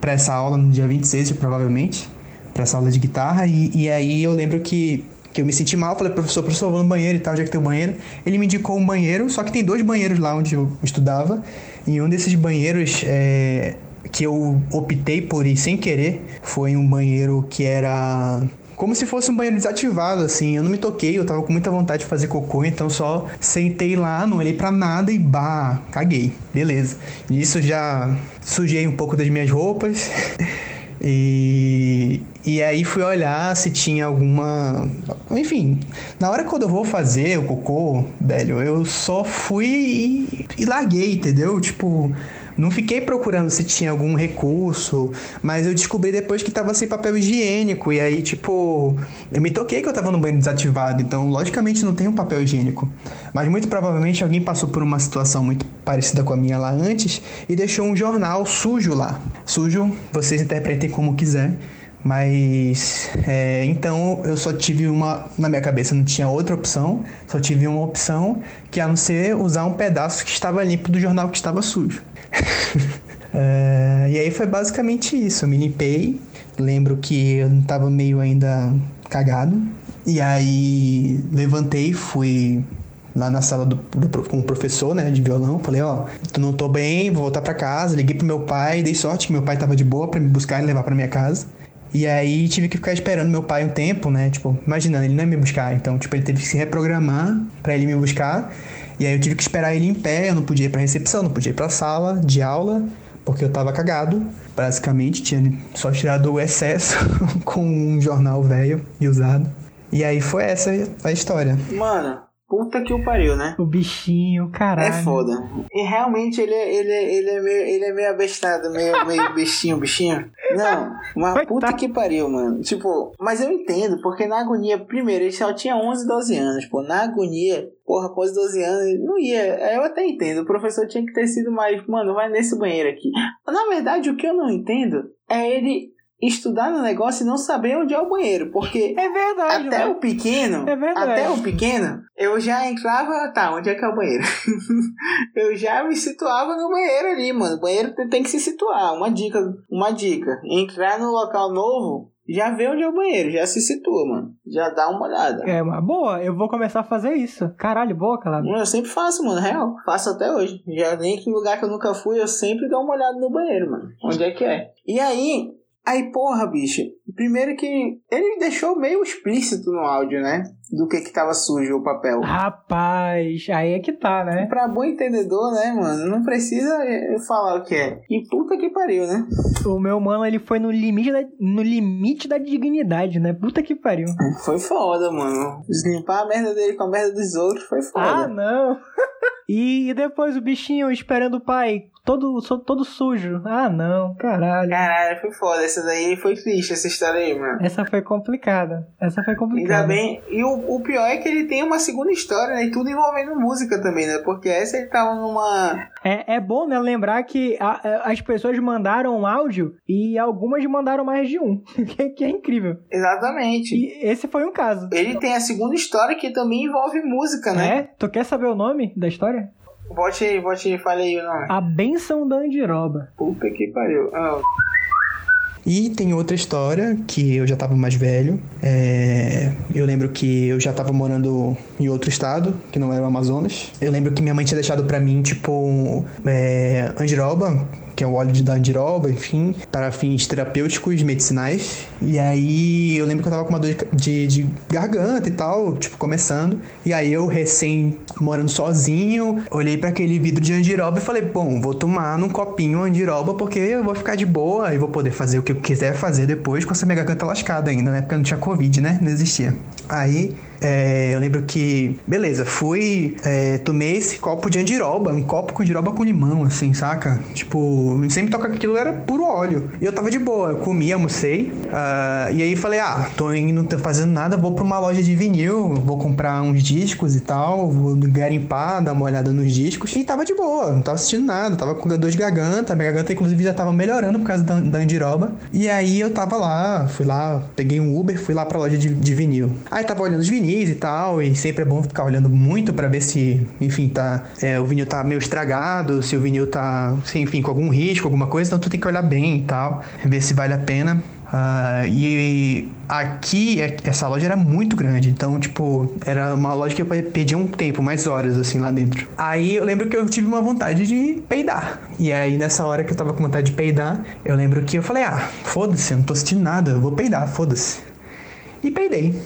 para essa aula no dia 26, provavelmente, para essa aula de guitarra, e, e aí eu lembro que, que eu me senti mal, falei, professor, professor, vou no banheiro e tal, onde é que tem o banheiro? Ele me indicou um banheiro, só que tem dois banheiros lá onde eu estudava, e um desses banheiros é, que eu optei por ir sem querer foi um banheiro que era como se fosse um banheiro desativado, assim. Eu não me toquei, eu tava com muita vontade de fazer cocô, então só sentei lá, não olhei pra nada e bah, caguei. Beleza. Nisso já sujei um pouco das minhas roupas. E, e aí fui olhar se tinha alguma. Enfim, na hora quando eu vou fazer o cocô, velho, eu só fui e, e larguei, entendeu? Tipo, não fiquei procurando se tinha algum recurso, mas eu descobri depois que tava sem papel higiênico. E aí, tipo, eu me toquei que eu tava no banho desativado, então logicamente não tem um papel higiênico. Mas muito provavelmente alguém passou por uma situação muito parecida com a minha lá antes e deixou um jornal sujo lá. Sujo, vocês interpretem como quiser. Mas é, então eu só tive uma. Na minha cabeça não tinha outra opção, só tive uma opção que a não ser usar um pedaço que estava limpo do jornal que estava sujo. É, e aí foi basicamente isso. Eu me limpei, lembro que eu tava meio ainda cagado. E aí levantei, fui lá na sala do, do, com o professor, né, de violão. Falei, ó, tu não tô bem, vou voltar para casa. Liguei pro meu pai, dei sorte que meu pai tava de boa para me buscar e levar para minha casa. E aí tive que ficar esperando meu pai um tempo, né? Tipo, imaginando, ele não ia me buscar. Então, tipo, ele teve que se reprogramar para ele me buscar. E aí eu tive que esperar ele em pé, eu não podia ir pra recepção, não podia ir pra sala de aula, porque eu tava cagado. Basicamente, tinha só tirado o excesso com um jornal velho e usado. E aí foi essa a história. Mano, Puta que o pariu, né? O bichinho, caralho. É foda. E realmente ele, é, ele, é, ele, é, meio, ele é meio abestado, meio, meio bichinho, bichinho. Não, mas puta que pariu, mano. Tipo, mas eu entendo, porque na agonia, primeiro, ele só tinha 11, 12 anos, pô. Na agonia, porra, após 12 anos, não ia. Eu até entendo, o professor tinha que ter sido mais, mano, vai nesse banheiro aqui. Na verdade, o que eu não entendo é ele estudar no negócio e não saber onde é o banheiro, porque é verdade, até o pequeno, é verdade. até o pequeno, eu já entrava, tá, onde é que é o banheiro? eu já me situava no banheiro ali, mano. O banheiro tem que se situar. Uma dica, uma dica, entrar no local novo, já vê onde é o banheiro, já se situa, mano. Já dá uma olhada. É, uma boa, eu vou começar a fazer isso. Caralho, boa, cara. Eu sempre faço, mano, real. Faço até hoje. Já nem que lugar que eu nunca fui, eu sempre dou uma olhada no banheiro, mano. Onde é que é? E aí, Aí, porra, bicho. Primeiro que ele deixou meio explícito no áudio, né? Do que que tava sujo o papel. Rapaz, aí é que tá, né? Pra bom entendedor, né, mano? Não precisa falar o que é. E puta que pariu, né? O meu mano, ele foi no limite da, no limite da dignidade, né? Puta que pariu. Foi foda, mano. Limpar a merda dele com a merda dos outros foi foda. Ah, não. e depois o bichinho esperando o pai todo, todo sujo. Ah, não, caralho. Caralho, foi foda. Essa daí foi triste, essa história aí, mano. Essa foi complicada. Essa foi complicada. Ainda bem. E o, o pior é que ele tem uma segunda história, né? E tudo envolvendo música também, né? Porque essa ele tava numa. É, é bom, né? Lembrar que a, as pessoas mandaram um áudio e algumas mandaram mais de um. que, que é incrível. Exatamente. E esse foi um caso. Ele tem a segunda história que também envolve música, né? É? Tu quer saber o nome da história? Bote aí, bote aí, fale aí o nome. A Benção da Andiroba. Puta que pariu. Ah. E tem outra história que eu já tava mais velho. É... Eu lembro que eu já tava morando em outro estado, que não era o Amazonas. Eu lembro que minha mãe tinha deixado para mim, tipo, é... andiroba, que é o óleo de dandiroba, enfim, para fins terapêuticos, medicinais. E aí eu lembro que eu tava com uma dor de, de garganta e tal, tipo, começando. E aí eu, recém morando sozinho, olhei para aquele vidro de andiroba e falei, bom, vou tomar num copinho andiroba porque eu vou ficar de boa e vou poder fazer o que eu quiser fazer depois com essa minha garganta lascada ainda, né? Porque não tinha Covid, né? Não existia. Aí é, eu lembro que, beleza, fui, é, tomei esse copo de andiroba, um copo com andiroba com limão, assim, saca? Tipo, sempre toca aquilo era puro óleo. E eu tava de boa, eu comi, almocei. Uh, e aí falei, ah, tô indo, não tô fazendo nada, vou pra uma loja de vinil, vou comprar uns discos e tal, vou garimpar, dar uma olhada nos discos. E tava de boa, não tava assistindo nada, tava com dor de garganta, minha garganta inclusive já tava melhorando por causa da, da andiroba. E aí eu tava lá, fui lá, peguei um Uber, fui lá pra loja de, de vinil. Aí tava olhando os e tal, e sempre é bom ficar olhando muito para ver se, enfim, tá, é, o vinil tá meio estragado, se o vinil tá, se, enfim, com algum risco, alguma coisa, então tu tem que olhar bem e tal, ver se vale a pena. Uh, e aqui, é, essa loja era muito grande, então, tipo, era uma loja que eu perdia um tempo, mais horas, assim, lá dentro. Aí eu lembro que eu tive uma vontade de peidar. E aí, nessa hora que eu tava com vontade de peidar, eu lembro que eu falei, ah, foda-se, eu não tô sentindo nada, eu vou peidar, foda-se. E peidei.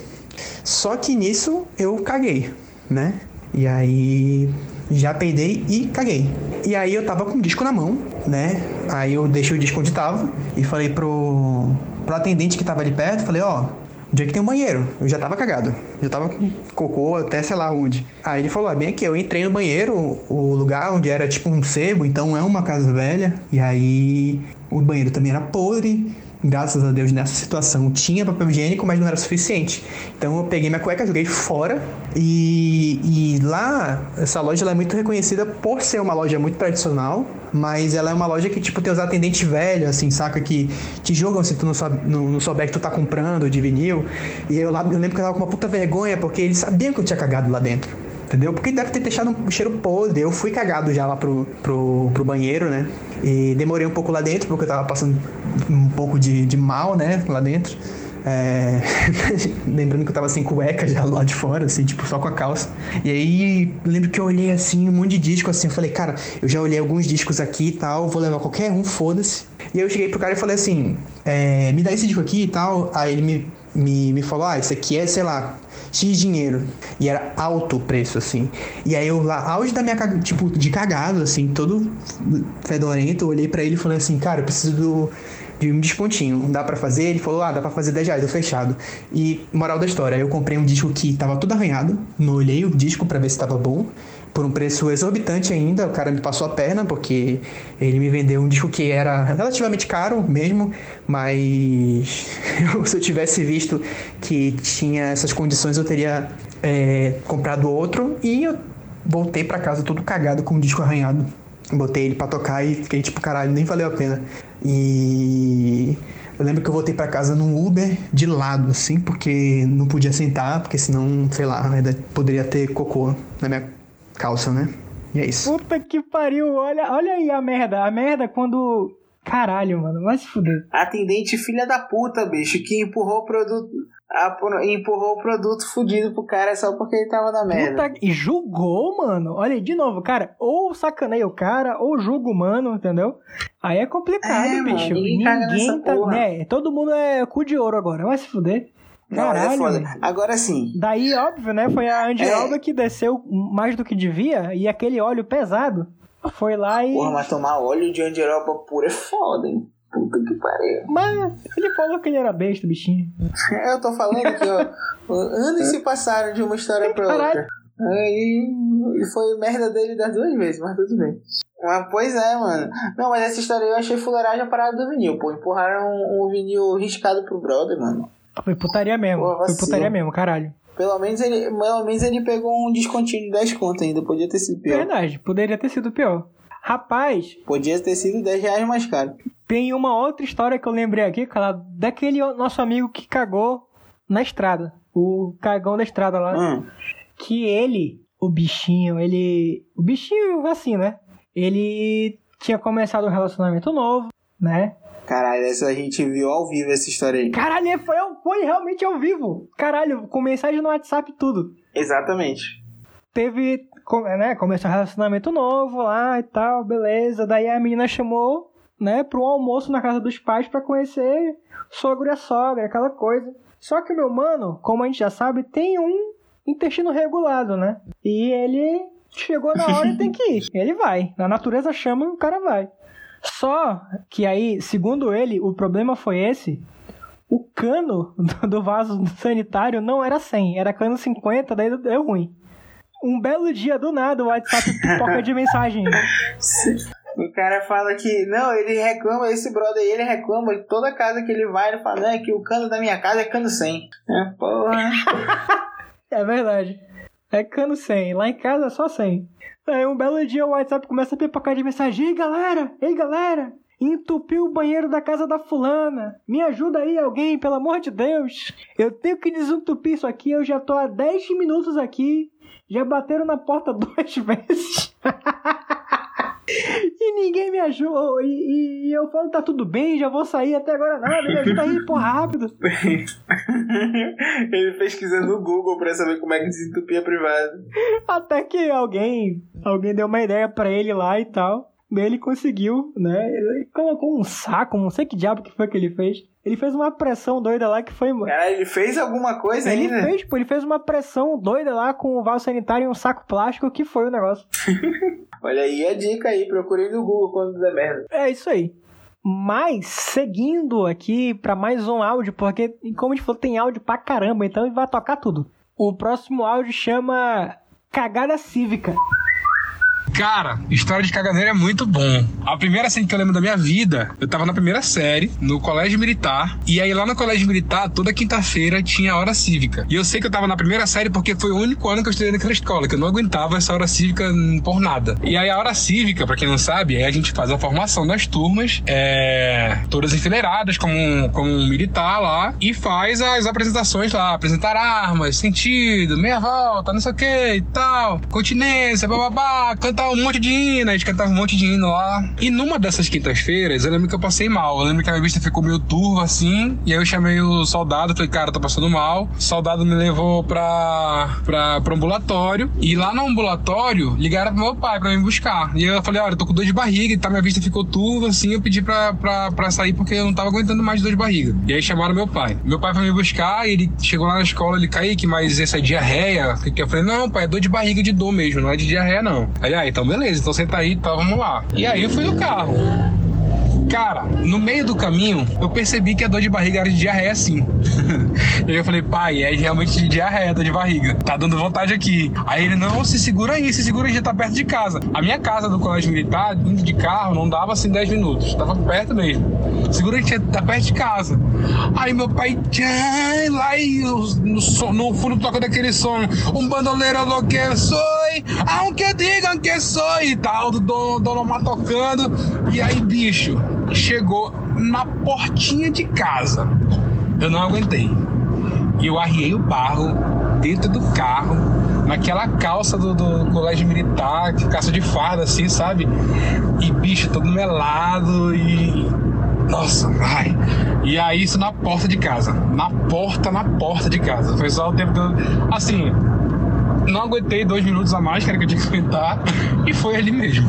Só que nisso eu caguei, né? E aí já peidei e caguei. E aí eu tava com o disco na mão, né? Aí eu deixei o disco onde tava e falei pro, pro atendente que tava ali perto, falei, ó, onde é que tem um banheiro? Eu já tava cagado. Já tava com cocô até sei lá onde. Aí ele falou, ah, bem aqui, eu entrei no banheiro, o lugar onde era tipo um sebo, então é uma casa velha. E aí o banheiro também era podre graças a Deus, nessa situação tinha papel higiênico, mas não era suficiente. Então eu peguei minha cueca, joguei fora e, e lá, essa loja é muito reconhecida por ser uma loja muito tradicional, mas ela é uma loja que, tipo, tem os atendentes velhos, assim, saca? Que te jogam se tu não, sabe, não, não souber que tu tá comprando de vinil. E eu, lá, eu lembro que eu tava com uma puta vergonha, porque eles sabiam que eu tinha cagado lá dentro entendeu? Porque deve ter deixado um cheiro podre. Eu fui cagado já lá pro, pro, pro banheiro, né? E demorei um pouco lá dentro, porque eu tava passando um pouco de, de mal, né, lá dentro. É... Lembrando que eu tava sem cueca já lá de fora, assim, tipo, só com a calça. E aí, lembro que eu olhei assim, um monte de disco, assim, eu falei, cara, eu já olhei alguns discos aqui e tal, vou levar qualquer um, foda-se. E aí eu cheguei pro cara e falei assim, é, me dá esse disco aqui e tal. Aí ele me, me, me falou, ah, isso aqui é, sei lá, X dinheiro. E era alto o preço, assim. E aí eu lá, auge da minha, tipo, de cagado, assim, todo fedorento, eu olhei para ele e falei assim, cara, eu preciso do de um descontinho. Dá para fazer? Ele falou, ah, dá pra fazer 10 reais, eu fechado. E, moral da história, eu comprei um disco que tava tudo arranhado, não olhei o disco para ver se tava bom, por um preço exorbitante ainda, o cara me passou a perna, porque ele me vendeu um disco que era relativamente caro mesmo, mas se eu tivesse visto que tinha essas condições, eu teria é, comprado outro e eu voltei para casa todo cagado com o disco arranhado. Botei ele pra tocar e fiquei tipo, caralho, nem valeu a pena. E eu lembro que eu voltei para casa num Uber de lado, assim, porque não podia sentar, porque senão, sei lá, poderia ter cocô na minha calça, né? E é isso. Puta que pariu, olha, olha aí a merda. A merda quando. Caralho, mano, vai se fuder. Atendente filha da puta, bicho, que empurrou o produto empurrou o produto fudido pro cara só porque ele tava na merda. Puta, e julgou, mano. Olha aí, de novo, cara, ou sacaneia o cara, ou julga o mano, entendeu? Aí é complicado, é, bicho. Mano, ninguém, ninguém tá. Né, todo mundo é cu de ouro agora, vai se fuder. Caralho. Não, é Agora sim. Daí, óbvio, né? Foi a Andiroba é. que desceu mais do que devia e aquele óleo pesado foi lá e. Porra, mas tomar óleo de Andiroba puro é foda, hein? Puta que pariu. Mas ele falou que ele era besta, bichinho. Eu tô falando que, ó, anos se passaram de uma história pra outra. Aí, e foi merda dele das duas vezes, mas tudo bem. Mas, pois é, mano. Não, mas essa história eu achei fuleiragem a parada do vinil, pô. Empurraram um, um vinil riscado pro brother, mano. Foi putaria mesmo. Pô, foi putaria mesmo, caralho. Pelo menos ele, pelo menos ele pegou um descontinho de 10 conto ainda, podia ter sido pior. Verdade, poderia ter sido pior. Rapaz. Podia ter sido 10 reais mais caro. Tem uma outra história que eu lembrei aqui, cara, daquele nosso amigo que cagou na estrada. O cagão da estrada lá. Hum. Que ele, o bichinho, ele. O bichinho, assim, né? Ele tinha começado um relacionamento novo, né? Caralho, essa a gente viu ao vivo essa história aí. Caralho, foi, foi realmente ao vivo. Caralho, com mensagem no WhatsApp tudo. Exatamente. Teve, né, começou um relacionamento novo lá e tal, beleza. Daí a menina chamou né, para um almoço na casa dos pais para conhecer sogro e a sogra, aquela coisa. Só que o meu mano, como a gente já sabe, tem um intestino regulado, né? E ele chegou na hora e tem que ir. Ele vai. A natureza chama e o cara vai. Só que aí, segundo ele, o problema foi esse. O cano do vaso sanitário não era 100, era cano 50, daí deu ruim. Um belo dia do nada o WhatsApp pipoca de mensagem. O cara fala que, não, ele reclama, esse brother aí, ele reclama de toda casa que ele vai, ele fala, não, é que o cano da minha casa é cano 100. É, porra. é verdade. É cano 100. Lá em casa é só 100. Aí um belo dia o WhatsApp começa a pipocar de mensagem. Ei, galera! Ei, galera! Entupiu o banheiro da casa da fulana. Me ajuda aí alguém, pelo amor de Deus. Eu tenho que desentupir isso aqui. Eu já tô há 10 minutos aqui. Já bateram na porta duas vezes. E ninguém me ajudou. E, e, eu falo, tá tudo bem, já vou sair até agora nada. Me ajuda aí, pô, rápido. Ele pesquisando no Google pra saber como é que desentupia privado. Até que alguém, alguém deu uma ideia pra ele lá e tal. Ele conseguiu, né? Ele colocou um saco, não sei que diabo que foi que ele fez. Ele fez uma pressão doida lá que foi. Cara, ele fez alguma coisa Ele ainda? fez, pô, ele fez uma pressão doida lá com o vaso sanitário e um saco plástico que foi o negócio. Olha aí a dica aí, procurei no Google quando der merda. É isso aí. Mas, seguindo aqui para mais um áudio, porque, como a gente falou, tem áudio pra caramba, então ele vai tocar tudo. O próximo áudio chama Cagada Cívica. Cara, história de caganeira é muito bom. A primeira cena que eu lembro da minha vida, eu tava na primeira série, no colégio militar, e aí lá no colégio militar, toda quinta-feira tinha hora cívica. E eu sei que eu tava na primeira série porque foi o único ano que eu estudei naquela escola, que eu não aguentava essa hora cívica por nada. E aí a hora cívica, para quem não sabe, é a gente faz a formação das turmas, é, todas enfileiradas, como, como um militar lá, e faz as apresentações lá, apresentar armas, sentido, meia volta, não sei o que e tal, continência, bababá, canta um monte de hino, a gente cantava um monte de hino lá. E numa dessas quintas-feiras, eu lembro que eu passei mal. Eu lembro que a minha vista ficou meio turva assim. E aí eu chamei o soldado, falei, cara, tô passando mal. O soldado me levou pra, pra, pro ambulatório. E lá no ambulatório, ligaram pro meu pai pra me buscar. E eu falei, olha, eu tô com dor de barriga tá, minha vista ficou turva assim. Eu pedi pra, pra, pra sair porque eu não tava aguentando mais dor de barriga. E aí chamaram meu pai. Meu pai foi me buscar e ele chegou lá na escola, ele, Kaique, mas essa é diarreia? Eu falei, não, pai, é dor de barriga de dor mesmo, não é de diarreia não. Ah, então beleza, então senta aí, tá, vamos lá. E aí eu fui no carro. Cara, no meio do caminho, eu percebi que a dor de barriga era de diarreia sim. e eu falei, pai, é realmente de diarreia, dor de barriga. Tá dando vontade aqui. Aí ele, não, se segura aí, se segura aí, já tá perto de casa. A minha casa do colégio militar, indo de carro, não dava assim 10 minutos. Tava perto mesmo. Segura aí, tá perto de casa. Aí meu pai, lá e no, no fundo toca daquele som, um bandoleiro lo que sou, aunque digam que sou, e tal, do Dono Mar tocando. E aí, bicho, chegou na portinha de casa. Eu não aguentei. Eu arriei o barro dentro do carro, naquela calça do, do colégio militar, calça de farda, assim, sabe? E bicho, todo melado e. Nossa, ai. E aí, isso na porta de casa. Na porta, na porta de casa. Foi só o tempo que eu. Assim, não aguentei dois minutos a mais, que eu tinha que aguentar, e foi ali mesmo.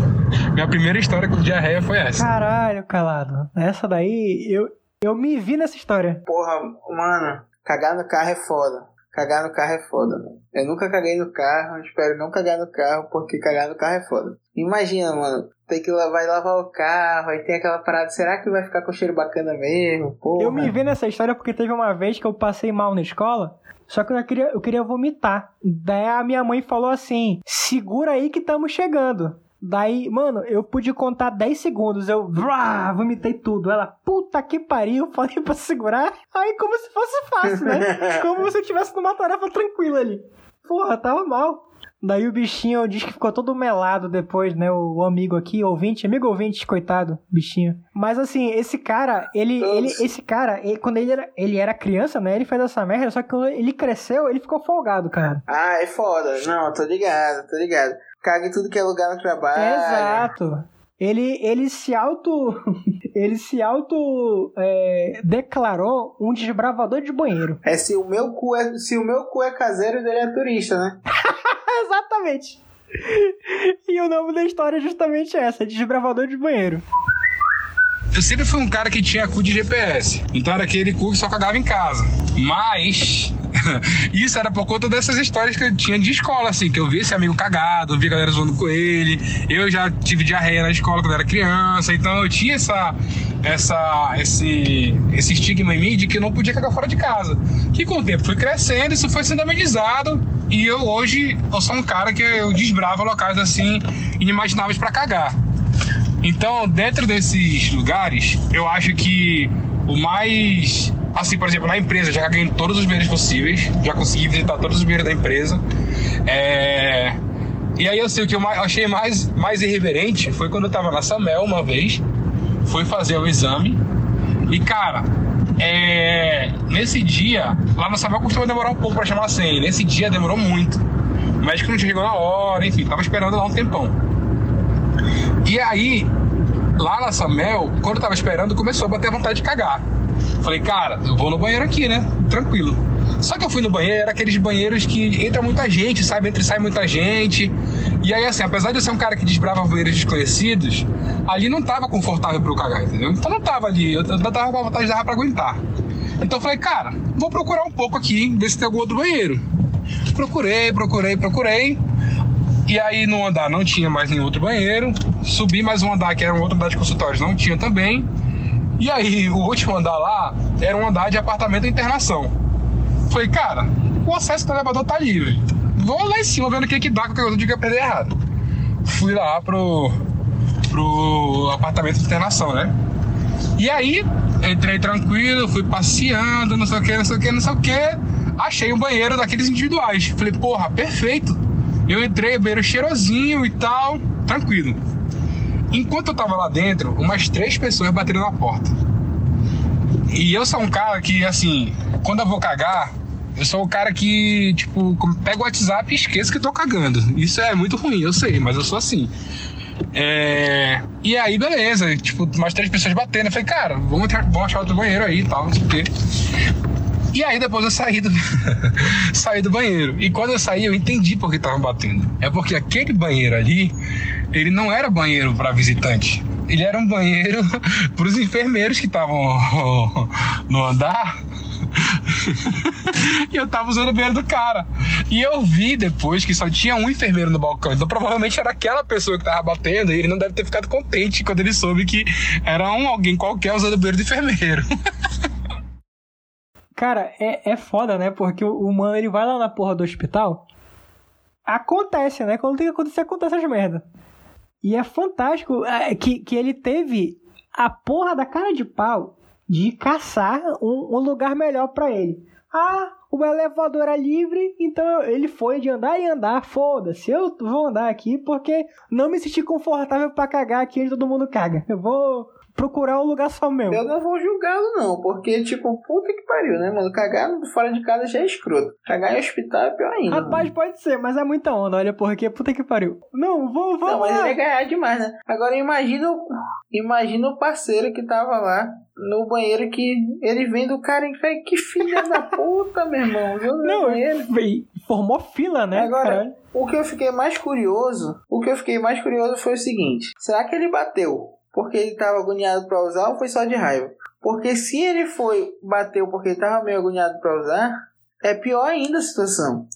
Minha primeira história com diarreia foi essa. Caralho, calado. Essa daí, eu, eu me vi nessa história. Porra, mano, cagar no carro é foda. Cagar no carro é foda, mano. Eu nunca caguei no carro, espero não cagar no carro, porque cagar no carro é foda. Imagina, mano, tem que lavar, lavar o carro, aí tem aquela parada, será que vai ficar com cheiro bacana mesmo? Porra. Eu me vi nessa história porque teve uma vez que eu passei mal na escola, só que eu queria, eu queria vomitar. Daí a minha mãe falou assim: segura aí que estamos chegando. Daí, mano, eu pude contar 10 segundos. Eu vrá, vomitei tudo. Ela, puta que pariu, falei pra segurar. Aí, como se fosse fácil, né? como se eu tivesse numa tarefa tranquila ali. Porra, tava mal. Daí o bichinho diz que ficou todo melado depois, né? O amigo aqui, ouvinte, amigo ouvinte, coitado, bichinho. Mas assim, esse cara, ele, ele esse cara, ele, quando ele era, ele era criança, né? Ele fez essa merda, só que quando ele cresceu, ele ficou folgado, cara. Ah, é foda. Não, tô ligado, tô ligado. Caga em tudo que é lugar no trabalho. Exato. Ele, ele se auto. ele se auto é, declarou um desbravador de banheiro. É se o meu cu é, se o meu cu é caseiro, ele é turista, né? Exatamente. E o nome da história é justamente essa: desbravador de banheiro. Eu sempre fui um cara que tinha cu de GPS. Então era aquele cu que só cagava em casa. Mas isso era por conta dessas histórias que eu tinha de escola, assim, que eu vi esse amigo cagado, vi a galera zoando com ele. Eu já tive diarreia na escola quando era criança, então eu tinha essa, essa, esse, esse estigma em mim de que não podia cagar fora de casa. Que com o tempo fui crescendo, isso foi sendo amenizado. E eu hoje eu sou um cara que eu desbravo locais assim inimagináveis para cagar. Então, dentro desses lugares, eu acho que o mais. Assim, por exemplo, na empresa, já em todos os banheiros possíveis, já consegui visitar todos os banheiros da empresa. É... E aí, assim, o que eu achei mais, mais irreverente foi quando eu tava na Samel uma vez, fui fazer o exame, e cara, é... nesse dia, lá na Samel costuma demorar um pouco pra chamar a senha, nesse dia demorou muito. O médico não chegou na hora, enfim, tava esperando lá um tempão. E aí, lá na Samel, quando eu tava esperando, começou a bater vontade de cagar. Falei, cara, eu vou no banheiro aqui, né? Tranquilo. Só que eu fui no banheiro, era aqueles banheiros que entra muita gente, sabe? Entra e sai muita gente. E aí, assim, apesar de eu ser um cara que desbrava banheiros desconhecidos, ali não tava confortável pra eu cagar, entendeu? Então não tava ali, eu tava com vontade de dar pra aguentar. Então eu falei, cara, vou procurar um pouco aqui, ver se tem algum outro banheiro. Procurei, procurei, procurei. E aí no andar não tinha mais nenhum outro banheiro. Subi mais um andar que era um outro andar de consultórios, não tinha também. E aí o último andar lá era um andar de apartamento de internação. Falei, cara, o acesso do elevador tá livre. Vou lá em cima vendo o que que dá, qualquer coisa diga perder errado. Fui lá pro, pro apartamento de internação, né? E aí, entrei tranquilo, fui passeando, não sei o que, não sei o que, não sei o que. Achei um banheiro daqueles individuais. Falei, porra, perfeito eu entrei, banheiro cheirosinho e tal, tranquilo. Enquanto eu tava lá dentro, umas três pessoas bateram na porta. E eu sou um cara que, assim, quando eu vou cagar, Eu sou o cara que, tipo, pega o WhatsApp e esqueço que tô cagando. Isso é muito ruim, eu sei, mas eu sou assim. É... E aí, beleza, tipo, mais três pessoas batendo. Eu falei, cara, vamos, entrar, vamos achar outro banheiro aí e tal, não sei o quê. E aí depois eu saí do, saí do banheiro. E quando eu saí, eu entendi por que estavam batendo. É porque aquele banheiro ali, ele não era banheiro para visitante. Ele era um banheiro para os enfermeiros que estavam no andar e eu tava usando o banheiro do cara. E eu vi depois que só tinha um enfermeiro no balcão. Então provavelmente era aquela pessoa que tava batendo e ele não deve ter ficado contente quando ele soube que era um alguém qualquer usando o banheiro do enfermeiro. Cara, é, é foda, né? Porque o, o mano ele vai lá na porra do hospital. Acontece, né? Quando tem que acontecer, acontece as merda. E é fantástico é, que, que ele teve a porra da cara de pau de caçar um, um lugar melhor para ele. Ah, o elevador é livre, então ele foi de andar e andar. Foda-se, eu vou andar aqui porque não me senti confortável para cagar aqui onde todo mundo caga. Eu vou procurar um lugar só meu. Eu não vou julgá-lo, não, porque, tipo, puta que pariu, né, mano? Cagar fora de casa já é escroto. Cagar em hospital é pior ainda. Rapaz, mano. pode ser, mas é muita onda, olha, porque puta que pariu. Não, vou, vou. Não, mas ele ia ganhar demais, né? Agora imagina, imagina o parceiro que tava lá no banheiro que ele vem do cara e fala, que filha da puta, meu irmão. Não, ele formou fila, né? Agora, o que eu fiquei mais curioso, o que eu fiquei mais curioso foi o seguinte: será que ele bateu porque ele estava agoniado para usar ou foi só de raiva? Porque se ele foi bateu porque estava meio agoniado para usar, é pior ainda a situação.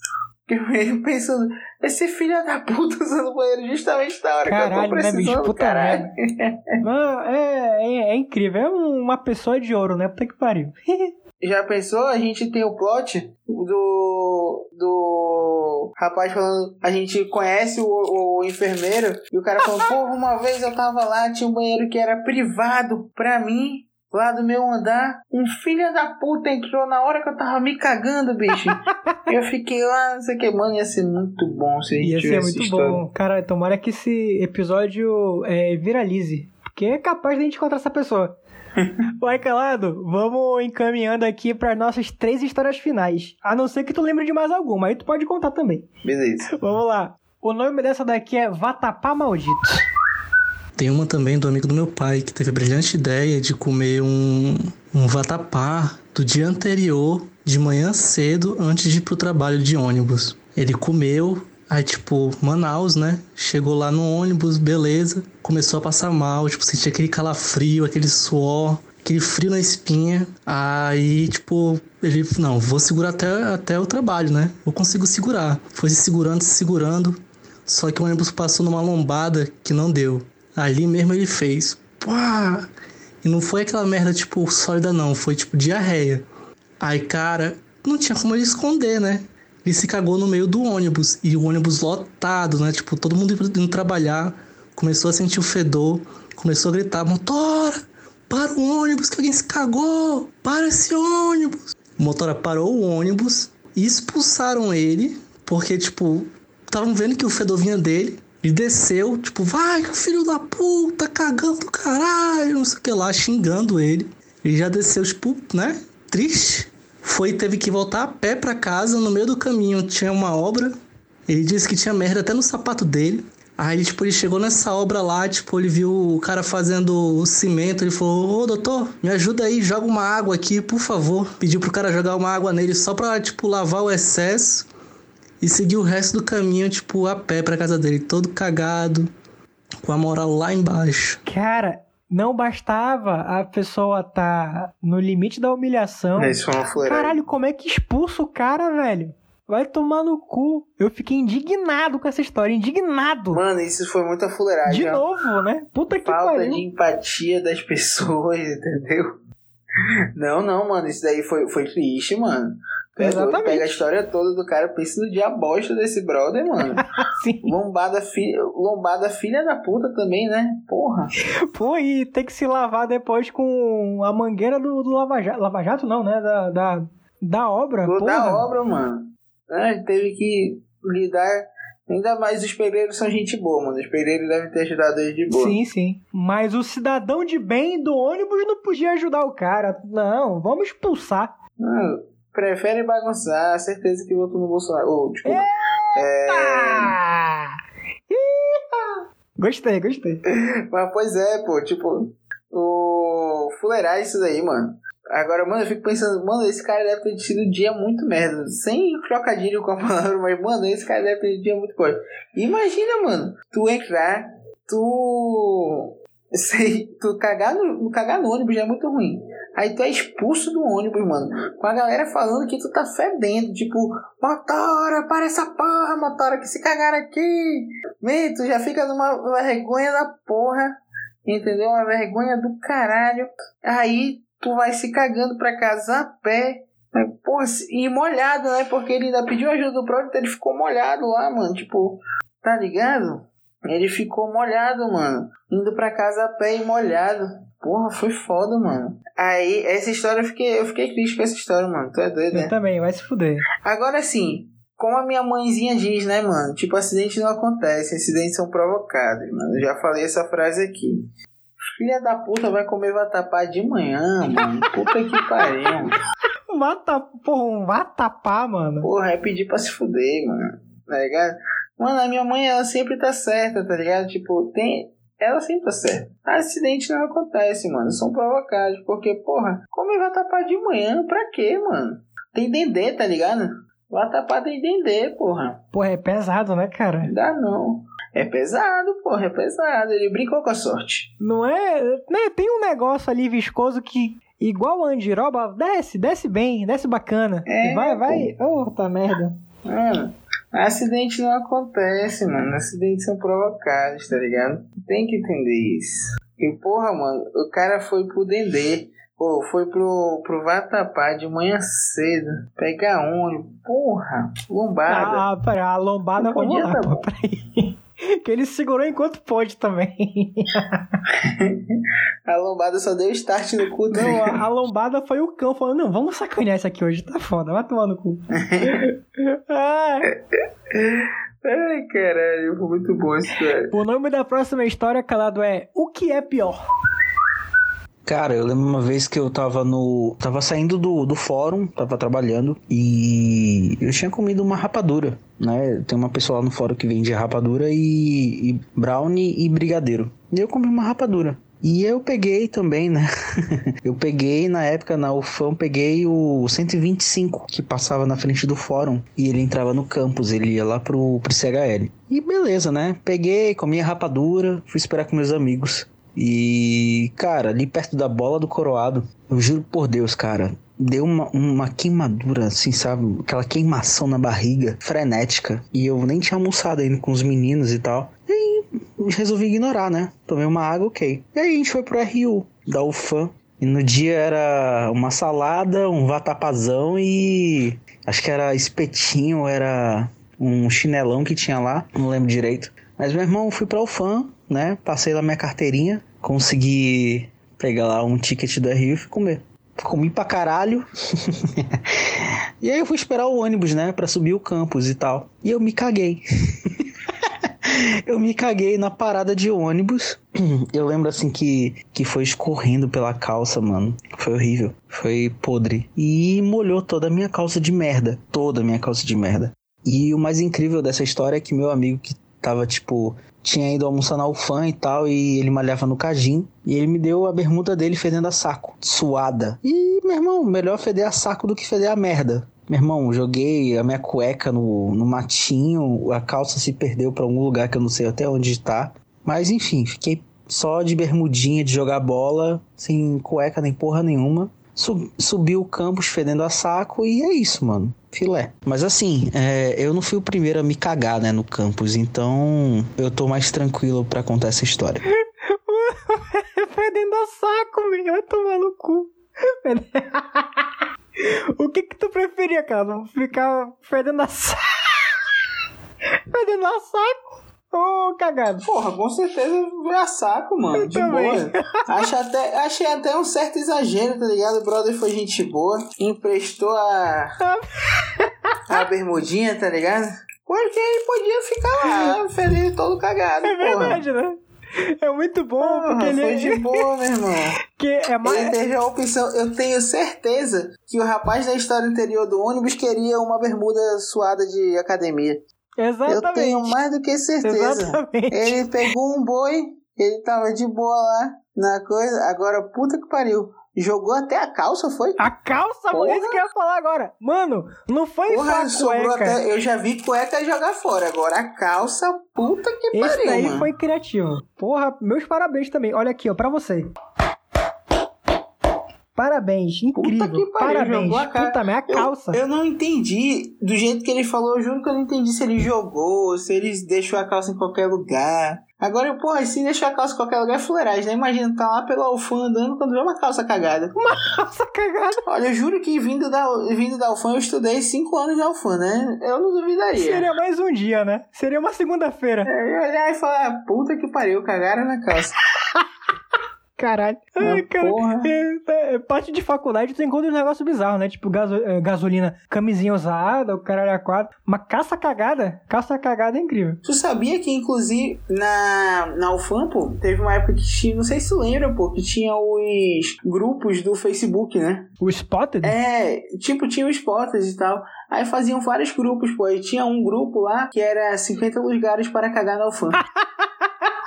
Porque ele pensando, esse filho da puta usando o banheiro justamente na hora caralho, que eu tô precisando, né, bicho? Puta caralho. Não, é, é, é, incrível, é uma pessoa de ouro, né? Puta que pariu. Já pensou? A gente tem o plot do. do rapaz falando. A gente conhece o, o enfermeiro e o cara falando: Pô, uma vez eu tava lá, tinha um banheiro que era privado pra mim lá do meu andar, um filho da puta entrou na hora que eu tava me cagando, bicho. eu fiquei lá, não sei o que, mano, ia ser muito bom se a gente Ia ser muito história. bom. Cara, tomara que esse episódio é, viralize. Porque é capaz de a gente encontrar essa pessoa. Vai, calado, vamos encaminhando aqui para nossas três histórias finais. A não ser que tu lembre de mais alguma, aí tu pode contar também. Beleza. Vamos lá. O nome dessa daqui é Vatapá Maldito. Tem uma também do amigo do meu pai que teve a brilhante ideia de comer um, um vatapá do dia anterior, de manhã cedo, antes de ir pro trabalho de ônibus. Ele comeu, aí tipo, Manaus, né? Chegou lá no ônibus, beleza, começou a passar mal, tipo, sentia aquele calafrio, aquele suor, aquele frio na espinha. Aí, tipo, ele, não, vou segurar até, até o trabalho, né? Eu consigo segurar. Foi se segurando, se segurando. Só que o ônibus passou numa lombada que não deu. Ali mesmo ele fez. Pá! E não foi aquela merda, tipo, sólida, não. Foi, tipo, diarreia. Aí, cara, não tinha como ele esconder, né? Ele se cagou no meio do ônibus. E o ônibus lotado, né? Tipo, todo mundo indo trabalhar. Começou a sentir o fedor. Começou a gritar: Motora! Para o ônibus que alguém se cagou! Para esse ônibus! O motora parou o ônibus e expulsaram ele. Porque, tipo, estavam vendo que o fedor vinha dele. E desceu, tipo, vai, filho da puta, cagando caralho, não sei o que lá, xingando ele. Ele já desceu, tipo, né? Triste. Foi teve que voltar a pé para casa. No meio do caminho tinha uma obra. Ele disse que tinha merda até no sapato dele. Aí, tipo, ele chegou nessa obra lá, tipo, ele viu o cara fazendo o cimento. Ele falou: Ô, doutor, me ajuda aí, joga uma água aqui, por favor. Pediu pro cara jogar uma água nele só pra, tipo, lavar o excesso e seguiu o resto do caminho, tipo, a pé pra casa dele, todo cagado, com a moral lá embaixo. Cara, não bastava a pessoa tá no limite da humilhação. Isso foi uma Caralho, como é que expulsa o cara, velho? Vai tomar no cu. Eu fiquei indignado com essa história, indignado. Mano, isso foi muita fuleiragem. De novo, né? Puta que Falta pariu. de empatia das pessoas, entendeu? Não, não, mano, isso daí foi, foi triste, mano. Exatamente. Pega a história toda do cara, pensa no dia bosta desse brother, mano. Sim. Lombada, fi... Lombada filha da puta também, né? Porra. Pô, e tem que se lavar depois com a mangueira do, do Lava Jato. Lava Jato não, né? Da, da, da obra. Do, porra. da obra, mano. É, teve que lidar. Ainda mais os pereiros são gente boa, mano. Os pereiros devem ter ajudado ele de boa. Sim, sim. Mas o cidadão de bem do ônibus não podia ajudar o cara. Não, vamos expulsar. Ah, prefere bagunçar, certeza que votou no Bolsonaro. Oh, desculpa. É... Gostei, gostei. Mas pois é, pô, tipo, o fuleirar isso daí, mano. Agora, mano, eu fico pensando, mano, esse cara deve ter tido um dia muito merda. Sem trocadilho com a palavra, mas, mano, esse cara deve ter tido um dia muito forte. Imagina, mano, tu entrar, tu. Sei, tu cagar no, cagar no ônibus já é muito ruim. Aí tu é expulso do ônibus, mano. Com a galera falando que tu tá fedendo. Tipo, motora, para essa porra, motora, que se cagaram aqui. Meio, tu já fica numa vergonha da porra. Entendeu? Uma vergonha do caralho. Aí tu vai se cagando pra casa a pé. Porra, e molhado, né? Porque ele ainda pediu ajuda do próprio, então ele ficou molhado lá, mano. Tipo, tá ligado? Ele ficou molhado, mano. Indo pra casa a pé e molhado. Porra, foi foda, mano. Aí, essa história eu fiquei, eu fiquei triste com essa história, mano. Tu é doido, né? Eu também, vai se fuder. Agora sim, como a minha mãezinha diz, né, mano? Tipo, acidentes não acontecem, acidentes são provocados, mano. Eu já falei essa frase aqui. Filha da puta vai comer vatapá de manhã, mano. Puta que pariu. Vata, porra, um vatapá, mano. Porra, é pedir pra se fuder, mano. Tá ligado? Mano, a minha mãe, ela sempre tá certa, tá ligado? Tipo, tem. Ela sempre tá certa. Acidente não acontece, mano. São provocados. Porque, porra, comer vatapá de manhã, pra quê, mano? Tem dendê, tá ligado? Vatapá tem dendê, porra. Porra, é pesado, né, cara? Dá não. É pesado, porra, é pesado. Ele brincou com a sorte. Não é? Né, tem um negócio ali viscoso que, igual a andiroba, desce, desce bem, desce bacana. É, vai, vai. Oh, tá merda. Mano, acidente não acontece, mano. Acidentes são provocados, tá ligado? Tem que entender isso. E porra, mano, o cara foi pro Dendê. Pô, foi pro, pro Vatapá de manhã cedo. Pegar ônibus. Porra, lombada. Ah, pera, a lombada, Não podia tá bom. peraí. Que ele segurou enquanto pôde também. A lombada só deu start no cu Não, a, a lombada foi o cão falando, não, vamos sacanear isso aqui hoje, tá foda, vai tomar no cu. Ah, Ai, caralho, foi muito bom isso, velho. o nome da próxima história, calado, é O que é pior? Cara, eu lembro uma vez que eu tava no. Tava saindo do, do fórum, tava trabalhando e eu tinha comido uma rapadura, né? Tem uma pessoa lá no fórum que vende rapadura e, e brownie e brigadeiro. E eu comi uma rapadura. E eu peguei também, né? eu peguei na época na UFAM, peguei o 125 que passava na frente do fórum e ele entrava no campus, ele ia lá pro, pro CHL. E beleza, né? Peguei, comi a rapadura, fui esperar com meus amigos. E, cara, ali perto da bola do coroado, eu juro por Deus, cara, deu uma, uma queimadura, assim, sabe? Aquela queimação na barriga, frenética. E eu nem tinha almoçado ainda com os meninos e tal. E aí, resolvi ignorar, né? Tomei uma água, ok. E aí a gente foi pro RU, da UFAM. E no dia era uma salada, um vatapazão e. Acho que era espetinho, era um chinelão que tinha lá, não lembro direito. Mas meu irmão, fui pra UFAM, né? Passei lá minha carteirinha, consegui pegar lá um ticket do RU e fui comer. Comi pra caralho. e aí eu fui esperar o ônibus, né? Pra subir o campus e tal. E eu me caguei. eu me caguei na parada de ônibus. Eu lembro assim que, que foi escorrendo pela calça, mano. Foi horrível. Foi podre. E molhou toda a minha calça de merda. Toda a minha calça de merda. E o mais incrível dessa história é que meu amigo que tava, tipo, tinha ido almoçar na UFAM e tal, e ele malhava no Cajim, e ele me deu a bermuda dele fedendo a saco, suada. E, meu irmão, melhor feder a saco do que feder a merda. Meu irmão, joguei a minha cueca no, no matinho, a calça se perdeu pra algum lugar que eu não sei até onde tá. Mas enfim, fiquei só de bermudinha de jogar bola, sem cueca nem porra nenhuma. Sub, subi o campus fedendo a saco e é isso, mano. Filé. Mas assim, é, eu não fui o primeiro a me cagar, né, no campus, então eu tô mais tranquilo pra contar essa história. Fedendo a saco, velho, vai tomar no cu. o que que tu preferia, cara? Ficar fedendo a saco? fedendo a saco? Ô, cagado. Porra, com certeza a saco, mano. De também. boa. Acho até, achei até um certo exagero, tá ligado? O brother foi gente boa. Emprestou a. a bermudinha, tá ligado? Porque ele podia ficar lá, feliz todo cagado, É porra. verdade, né? É muito bom, Porra, porque foi de ele. boa, meu irmão. que é Ele mais. teve a opção. Eu tenho certeza que o rapaz da história anterior do ônibus queria uma bermuda suada de academia. Eu Exatamente. tenho mais do que certeza. Exatamente. Ele pegou um boi, ele tava de boa lá na coisa. Agora, puta que pariu. Jogou até a calça, foi? A calça, mano, isso que eu ia falar agora. Mano, não foi Porra, só a cueca. até. Eu já vi cueca jogar fora. Agora a calça, puta que Esse pariu. daí mano. foi criativo. Porra, meus parabéns também. Olha aqui, ó, pra você. Parabéns, incrível. Puta que pariu, Parabéns. jogou a cara. Puta, mas a Eu- calça. Eu, não entendi. Do jeito que ele falou, eu juro que eu não entendi se ele jogou, se ele deixou a calça em qualquer lugar. Agora, porra, se deixou a calça em qualquer lugar é fuleiragem, né? Imagina, tá lá pelo Alfã andando quando vê uma calça cagada. Calça cagada. Olha, eu juro que vindo da, vindo da Alfã, eu estudei 5 anos de Alfã, né? Eu não duvidaria. Seria mais um dia, né? Seria uma segunda-feira. Eu ia olhar e falar, "Ah, puta que pariu, cagaram na calça. Caralho. Ai, Mas, cara. porra. É, é, parte de faculdade tu encontra um negócio bizarro, né? Tipo gaso- é, gasolina, camisinha usada, o caralho a quatro. Uma caça cagada. Caça cagada é incrível. Tu sabia que, inclusive, na, na UFAM, pô, teve uma época que tinha, não sei se tu lembra, pô, que tinha os grupos do Facebook, né? O Spotted? É, tipo, tinha os spotters e tal. Aí faziam vários grupos, pô. E tinha um grupo lá que era 50 lugares para cagar na UFAM.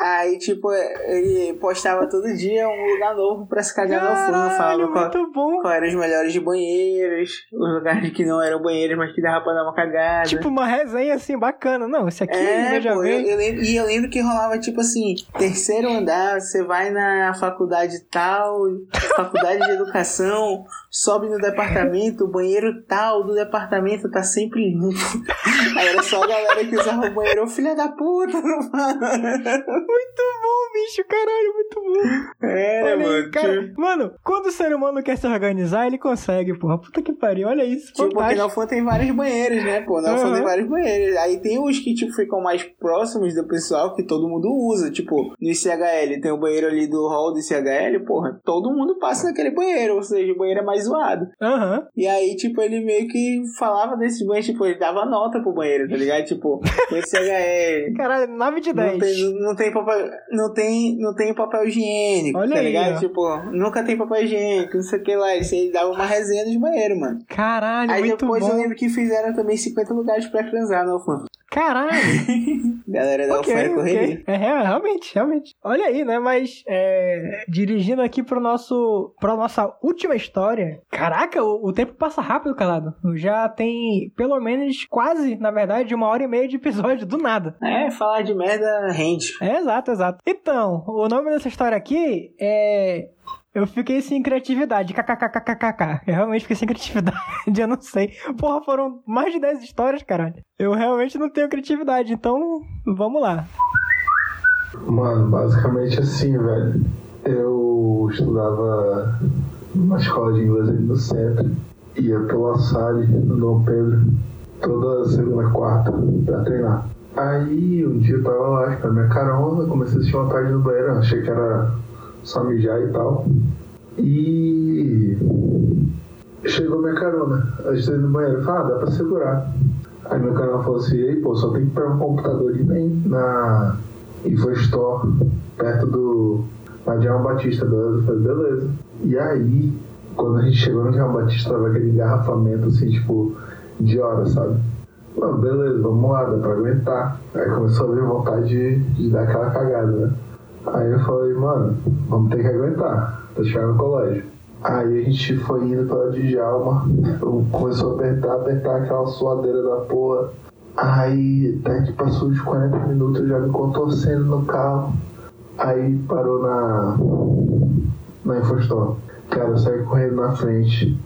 Aí, tipo, ele postava todo dia um lugar novo pra se cagar UFAM. Caralho, Falava qual, bom. qual eram os melhores de banheiros, os lugares que não eram banheiros, mas que dava pra dar uma cagada. Tipo uma resenha assim, bacana. Não, esse aqui, É, veja pô, eu, bem. eu lembro, e eu lembro que rolava tipo assim: terceiro andar, você vai na faculdade tal, faculdade de educação, sobe no departamento, o banheiro tal do departamento tá sempre limpo. Aí era só a galera que usava o banheiro, "Ô, filha da puta, não Muito bom, bicho, caralho, muito bom. É, Olha mano. aí, cara. tipo, Mano, quando o ser humano quer se organizar, ele consegue, porra. Puta que pariu, olha isso. Tipo, porque fantástico. na UFAM tem vários banheiros, né, pô? Na UFAM Aham. tem vários banheiros. Aí tem os que, tipo, ficam mais próximos do pessoal que todo mundo usa. Tipo, no ICHL tem o banheiro ali do hall do ICHL, porra, todo mundo passa naquele banheiro, ou seja, o banheiro é mais zoado. Aham. E aí, tipo, ele meio que falava desses banheiros, tipo, ele dava nota pro banheiro, tá ligado? Tipo, no ICHL. Caralho, 9 de Não 10. tem, não, tem não, tem, não tem papel higiênico, Olha tá aí, ligado? ó. Tipo, nunca tem papel higiênico, não sei o que lá. Ele, ele dava uma resenha dos banheiros, mano. Caralho, Aí muito depois eu bom. lembro que fizeram também 50 lugares pra transar no UFAM. Caralho. Galera da ok, UFAM é correria. ok. É, real- realmente, realmente. Olha aí, né? Mas, é, dirigindo aqui pro nosso, pra nossa última história. Caraca, o, o tempo passa rápido, calado. Já tem pelo menos quase, na verdade, uma hora e meia de episódio do nada. É, falar de merda rende. É, exato, exato. Então, o nome dessa história aqui é. Eu fiquei sem criatividade. KKKKKK. Eu realmente fiquei sem criatividade. Eu não sei. Porra, foram mais de 10 histórias, caralho. Eu realmente não tenho criatividade. Então, vamos lá. Mano, basicamente assim, velho. Eu estudava numa escola de inglês ali no centro. Ia pela Salle, no Dom Pedro, toda segunda quarta pra treinar. Aí um dia eu tava lá, acho minha carona, comecei a sentir vontade no banheiro, achei que era só mijar e tal. E chegou minha carona. Eu estou no banheiro, falei, ah, dá pra segurar. Aí meu carona falou assim, ei, pô, só tem que pegar um computador ali bem na InfoStore, perto do na João Batista, beleza? Eu falei, beleza. E aí, quando a gente chegou no João Batista, tava aquele engarrafamento assim, tipo, de hora, sabe? Não, beleza, vamos lá, dá pra aguentar. Aí começou a vir vontade de, de dar aquela cagada, né? Aí eu falei, mano, vamos ter que aguentar, pra chegar no colégio. Aí a gente foi indo pela Djalma, começou a apertar, apertar aquela suadeira da porra. Aí até que passou uns 40 minutos eu já me contorcendo no carro. Aí parou na. na Infostore. Cara, eu saí correndo na frente.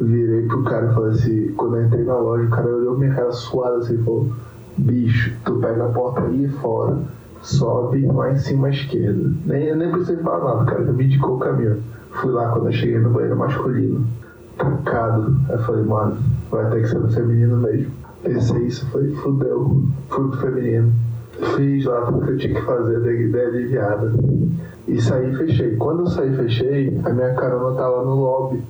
Virei pro cara e falei assim, quando eu entrei na loja, o cara olhou minha cara suada assim e falou, bicho, tu pega a porta ali fora, sobe lá em cima à esquerda. Nem, eu nem precisei falar nada, o cara já me indicou o caminho. Fui lá quando eu cheguei no banheiro masculino, trancado. Aí falei, mano, vai ter que ser no feminino mesmo. Pensei isso, falei, fudeu, fui pro feminino. Fiz lá tudo que eu tinha que fazer, dei ideia aliviada. E saí e fechei. Quando eu saí e fechei, a minha carona lá no lobby,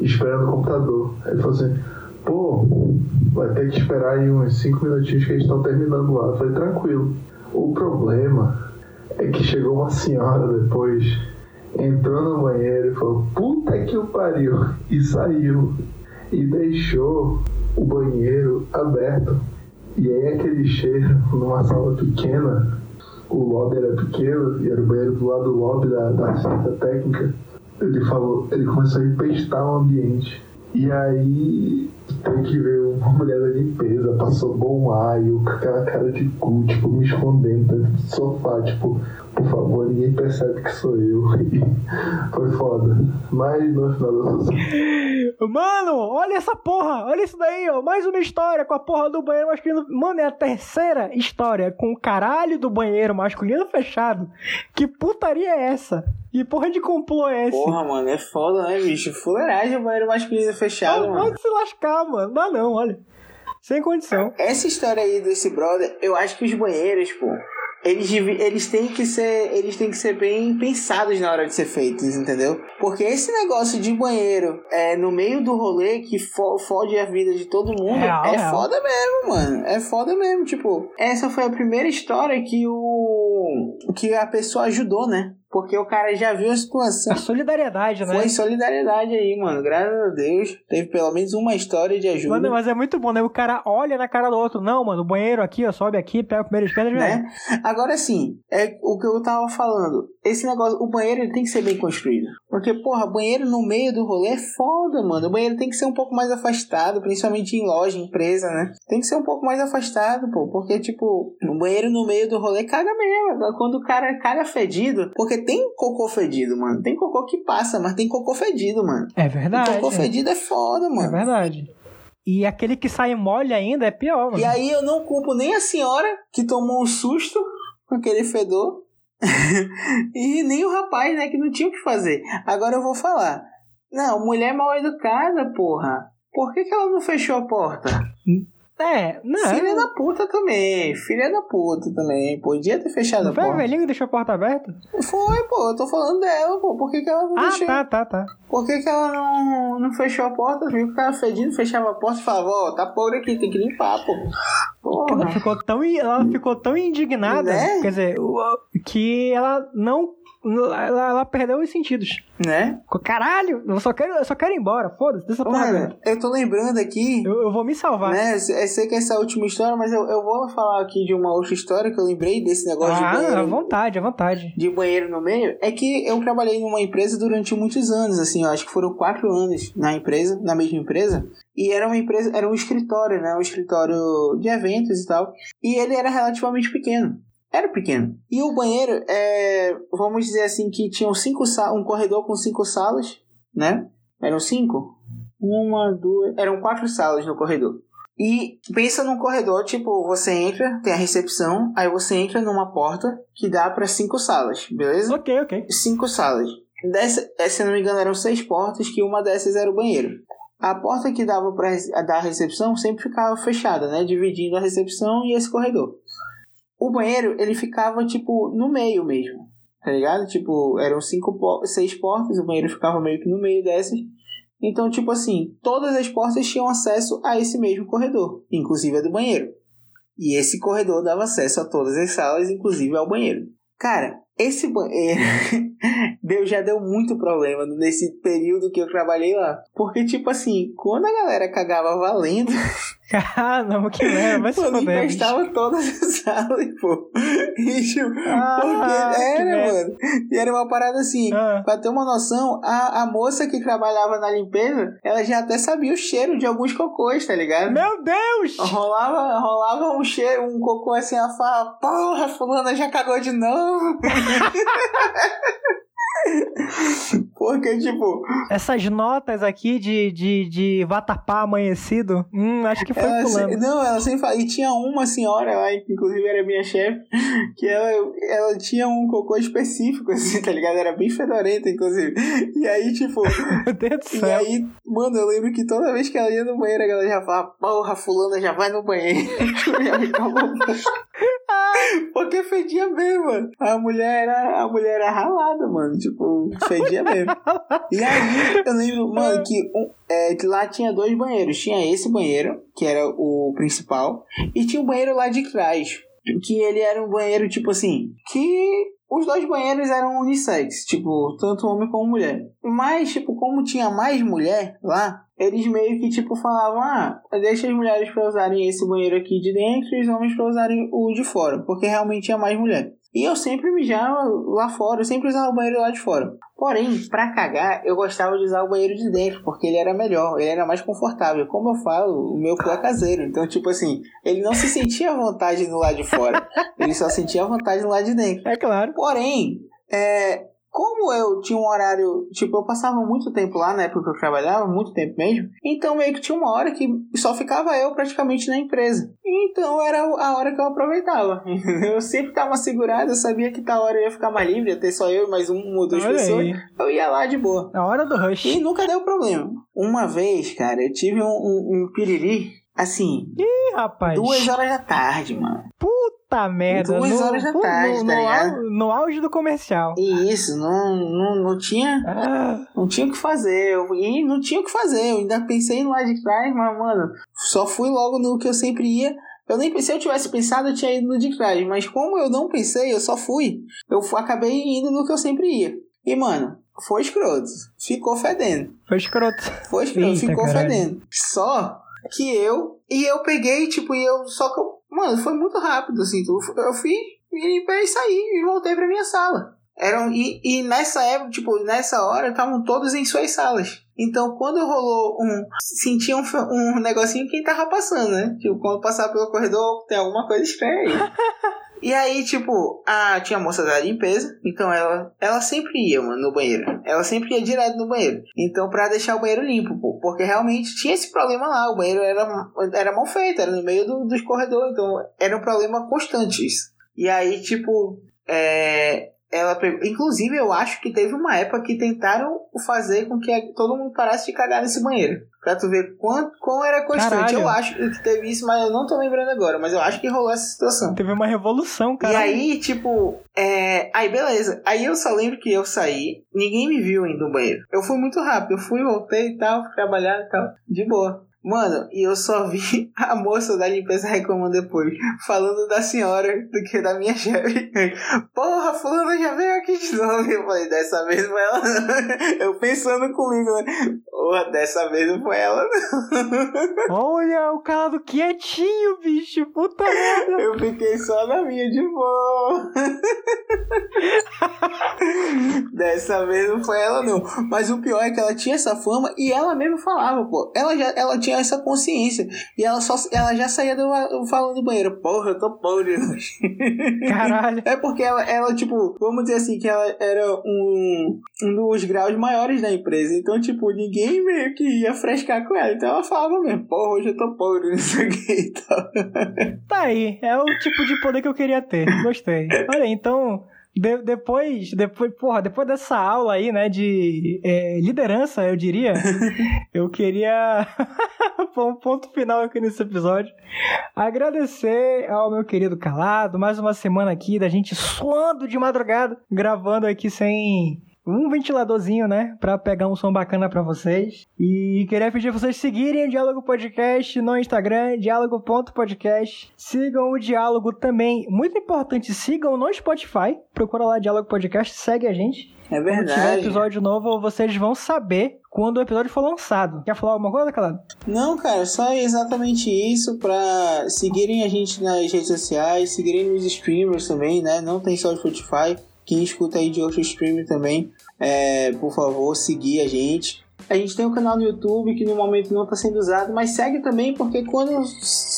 esperando o computador. Aí ele falou assim, pô, vai ter que esperar aí uns 5 minutinhos que eles estão terminando lá. Eu falei, tranquilo. O problema é que chegou uma senhora depois entrou no banheiro e falou: Puta que o pariu! E saiu. E deixou o banheiro aberto. E aí, aquele cheiro numa sala pequena, o lobby era pequeno, e era o banheiro do lado do lobby da, da assistência técnica. Ele falou, ele começou a empestar o ambiente. E aí tem que ver uma mulher da limpeza, passou bom ar e aquela cara de cu, tipo, me escondendo dentro do sofá, tipo, por favor, ninguém percebe que sou eu. E foi foda. Mas no final das contas, Mano, olha essa porra, olha isso daí, ó. Mais uma história com a porra do banheiro masculino. Mano, é a terceira história com o caralho do banheiro masculino fechado. Que putaria é essa? Que porra de complô é esse? Porra, mano, é foda, né, bicho? Fuleiragem o banheiro masculino fechado, mano. Pode se lascar, mano. Dá não, olha. Sem condição. Essa história aí desse brother, eu acho que os banheiros, pô, eles, eles têm que ser eles têm que ser bem pensados na hora de ser feitos, entendeu? Porque esse negócio de banheiro é no meio do rolê que fo fode a vida de todo mundo Real, é real. foda mesmo, mano. É foda mesmo, tipo, essa foi a primeira história que o que a pessoa ajudou, né? Porque o cara já viu a situação. A solidariedade, né? Foi solidariedade aí, mano. Graças a Deus. Teve pelo menos uma história de ajuda. Mano, mas é muito bom, né? O cara olha na cara do outro. Não, mano, o banheiro aqui, ó, sobe aqui, pega o primeiro escada e é. né? Agora sim, é o que eu tava falando. Esse negócio, o banheiro ele tem que ser bem construído. Porque, porra, banheiro no meio do rolê é foda, mano. O banheiro tem que ser um pouco mais afastado, principalmente em loja, empresa, né? Tem que ser um pouco mais afastado, pô. Porque, tipo, o banheiro no meio do rolê caga mesmo. Quando o cara caga fedido. Porque tem cocô fedido, mano. Tem cocô que passa, mas tem cocô fedido, mano. É E verdade. cocô fedido é foda, É mano. verdade. E aquele que sai mole ainda é pior, mano. E aí eu não culpo nem a senhora que tomou um susto com aquele fedor. e nem o rapaz, né, que não tinha o que fazer. Agora eu vou falar. Não, mulher mal educada, porra. Por que, que ela não fechou a porta? É, não. Filha da puta também. Filha da puta também. Podia ter fechado Não a foi a porta. velhinha que deixou a porta aberta? Foi, pô. Eu tô falando dela, pô. Por que, que ela não Ah, deixou? tá, tá, tá. Por que, que ela não, não fechou a porta? Viu que tava fedido, fechava a porta e falava, ó, tá podre aqui, tem que limpar, pô. Ela Porra. ficou tão, ela ficou tão indignada, Né? quer dizer, que ela não. Ela, ela perdeu os sentidos. Né? Caralho, eu só quero, eu só quero ir embora, foda-se, dessa porra. Eu tô lembrando aqui, Eu, eu vou me salvar. né? Eu sei que essa é a última história, mas eu, eu vou falar aqui de uma outra história que eu lembrei desse negócio de Ah, à banheiro. vontade, à vontade. De banheiro no meio, é que eu trabalhei numa empresa durante muitos anos, assim, eu acho que foram quatro anos na empresa, na mesma empresa, e era uma empresa, era um escritório, né? Um escritório de eventos e tal, e ele era relativamente pequeno. Era pequeno. E o banheiro, é, vamos dizer assim, que tinham cinco um corredor com cinco salas, né? Eram cinco? Uma, duas. Eram quatro salas no corredor. E pensa num corredor, tipo, você entra, tem a recepção, aí você entra numa porta que dá pra cinco salas, beleza? Ok, ok. Cinco salas. Dessa, eh, se não me engano, eram seis portas, que uma dessas era o banheiro. A porta que dava para dar a recepção sempre ficava fechada, né? Dividindo a recepção e esse corredor. O banheiro, ele ficava, tipo, no meio mesmo. Tá ligado? Tipo, eram cinco, seis portas, o banheiro ficava meio que no meio dessas. Então, tipo assim, todas as portas tinham acesso a esse mesmo corredor, inclusive a do banheiro. E esse corredor dava acesso a todas as salas, inclusive ao banheiro. Cara, esse banheiro deu, já deu muito problema nesse período que eu trabalhei lá. Porque, tipo assim, quando a galera cagava valendo, Ah, não, que merda, vai se foder. bicho. empestava todas as salas, pô. E, tipo, Ah, porque que era, mano. E era uma parada assim, Ah. pra ter uma noção, a, a moça que trabalhava na limpeza, ela já até sabia o cheiro de alguns cocôs, tá ligado? Meu Deus! Rolava, rolava um cheiro, um cocô assim, ela falava, porra, fulana já cagou de novo. Porque, tipo, Essas notas aqui de, de, de vatapá amanhecido, hum, acho que foi ela, fulano. se- não, ela sempre fala, e tinha uma senhora lá, que inclusive era minha chefe, que ela, ela tinha um cocô específico, assim, tá ligado? Era bem fedorenta, inclusive. E aí, tipo, Meu Deus do e céu. aí, mano, eu lembro que toda vez que ela ia no banheiro, ela já falava, porra, fulana já vai no banheiro. Ficava- Porque fedia mesmo, mano. A mulher era, a mulher era ralada, mano. Tipo, fedia mesmo. E aí, eu lembro, mano, que, um, é, que lá tinha dois banheiros. Tinha esse banheiro, que era o principal, e tinha um banheiro lá de trás. Que ele era um banheiro, tipo assim, que os dois banheiros eram unissex, tipo, tanto homem como mulher. Mas, tipo, como tinha mais mulher lá, eles meio que, tipo, falavam, ah, deixa as mulheres pra usarem esse banheiro aqui de dentro e os homens pra usarem o de fora, porque realmente tinha mais mulher. E eu sempre mijava lá fora, eu sempre usava o banheiro lá de fora. Porém, pra cagar, eu gostava de usar o banheiro de dentro, porque ele era melhor, ele era mais confortável. Como eu falo, o meu cu é caseiro. Então, tipo assim, ele não se sentia à vontade no lado de fora. Ele só sentia à vontade no lado de dentro. É claro. Porém, é, como eu tinha um horário, tipo, eu passava muito tempo lá na época que eu trabalhava, muito tempo mesmo, então meio que tinha uma hora que só ficava eu praticamente na empresa. Então era a hora que eu aproveitava. Eu sempre tava segurado, eu sabia que tal hora eu ia ficar mais livre, ia ter só eu e mais um ou duas Olha pessoas. aí. Eu ia lá de boa. A hora do rush. E nunca deu problema. Uma vez, cara, eu tive um, um, um piriri, assim, Ih, rapaz. duas horas da tarde, mano. Puta merda. Duas no, horas da tarde, no, tá no, ligado? au- no auge do comercial. E isso, não, não, não tinha Ah, Não tinha o que fazer. Eu, e não tinha o que fazer. Eu ainda pensei lá de trás, mas, mano, só fui logo no que eu sempre ia. Eu nem pensei, se eu tivesse pensado, eu tinha ido no de trás. Mas como eu não pensei, eu só fui. Eu acabei indo no que eu sempre ia. E, mano, foi escroto. Ficou fedendo. foi escroto. Foi escroto, Eita, ficou caralho. fedendo. Só que eu. E eu peguei, tipo, e eu. Só que eu. Mano, foi muito rápido, assim. Eu fui e limpei e saí e voltei pra minha sala. Eram, e, e nessa época, tipo, nessa hora, estavam todos em suas salas. Então, quando rolou um. Sentia um, um negocinho quem tava passando, né? Tipo, quando passava pelo corredor, tem alguma coisa estranha aí. E aí, tipo, a, tinha a moça da limpeza, então ela, ela sempre ia, mano, no banheiro. Ela sempre ia direto no banheiro. Então, pra deixar o banheiro limpo, pô, porque realmente tinha esse problema lá. O banheiro era, era mal feito, era no meio do, dos corredores, então era um problema constante isso. E aí, tipo, é, ela pegou. Inclusive, eu acho que teve uma época que tentaram fazer com que todo mundo parasse de cagar nesse banheiro. Pra tu ver quanto, quão era constante. Caralho. Eu acho que teve isso, mas eu não tô lembrando agora. Mas eu acho que rolou essa situação. Teve uma revolução, cara. E aí, tipo, é... aí beleza. Aí eu só lembro que eu saí, ninguém me viu indo no banheiro. Eu fui muito rápido, eu fui, voltei e tal, fui trabalhar e tal, de boa. Mano, e eu só vi a moça da limpeza reclamando depois, falando da senhora do que da minha chefe. Porra, fulano já veio aqui de novo. Eu falei, dessa vez foi ela. não. Eu pensando comigo, né? Porra, dessa vez não foi ela. não. Olha o calado quietinho, bicho. Puta merda. Eu fiquei só na minha de boa. Dessa vez não foi ela, não. Mas o pior é que ela tinha essa fama e ela mesmo falava, pô. Ela já ela tinha essa consciência. E ela, só, ela já saía do, falando do banheiro. Porra, eu tô podre hoje. Caralho. É porque ela, ela, tipo, vamos dizer assim, que ela era um, um dos graus maiores da empresa. Então, tipo, ninguém meio que ia frescar com ela. Então ela falava mesmo, porra, hoje eu tô podre, não sei o que e tal. Tá aí. É o tipo de poder que eu queria ter. Gostei. Olha, então. de- depois, depois, porra, depois dessa aula aí, né, de é, liderança, eu diria, eu queria um ponto final aqui nesse episódio. Agradecer ao meu querido Calado, mais uma semana aqui da gente suando de madrugada, gravando aqui sem um ventiladorzinho, né? Pra pegar um som bacana pra vocês. E queria pedir pra vocês seguirem o Diálogo Podcast no Instagram, diálogo.podcast. Sigam o Diálogo também. Muito importante, sigam no Spotify. Procura lá Diálogo Podcast, segue a gente. É Quando tiver verdade. episódio novo, vocês vão saber quando o episódio for lançado. Quer falar alguma coisa, Calado? Não, cara, só exatamente isso pra seguirem a gente nas redes sociais, seguirem nos streamers também, né? Não tem só o Spotify. Quem escuta aí de outro streamer também, é, por favor, seguir a gente. A gente tem um canal no YouTube que no momento não está sendo usado, mas segue também porque quando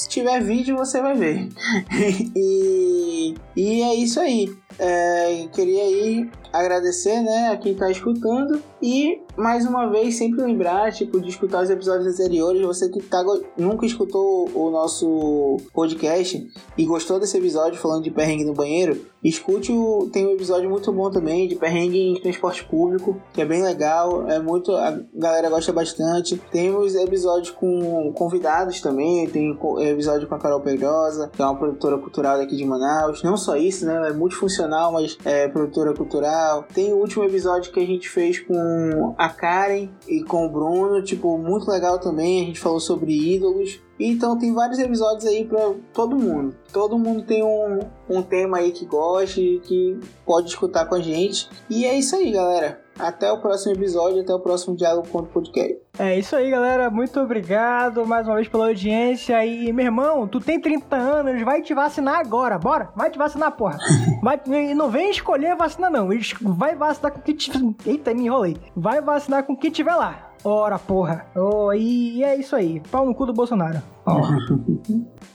tiver vídeo você vai ver. e, e é isso aí. É, queria aí agradecer né, a quem está escutando e mais uma vez sempre lembrar tipo, de escutar os episódios anteriores. Você que tá, nunca escutou o nosso podcast e gostou desse episódio falando de perrengue no banheiro, escute o. Tem um episódio muito bom também de perrengue em transporte público, que é bem legal. É muito. A galera gosta bastante. Temos episódios com convidados também. Tem episódio com a Carol Pedrosa, que é uma produtora cultural daqui de Manaus. Não só isso, né? É multifuncional, mas é produtora cultural. Tem o último episódio que a gente fez com a Karen e com o Bruno, tipo, muito legal também. A gente falou sobre ídolos. Então tem vários episódios aí pra todo mundo. Todo mundo tem um, um tema aí que goste, que pode escutar com a gente. E é isso aí, galera. Até o próximo episódio, até o próximo Diálogo com o Podcast. É isso aí, galera. Muito obrigado mais uma vez pela audiência. E, meu irmão, tu tem 30 anos, vai te vacinar agora. Bora? Vai te vacinar, porra. Vai, e não vem escolher a vacina, não. Vai vacinar com o que tiver. Eita, me enrolei. Vai vacinar com o que tiver lá. Ora, porra. Oh, e é isso aí. Pau no cu do Bolsonaro. Ó.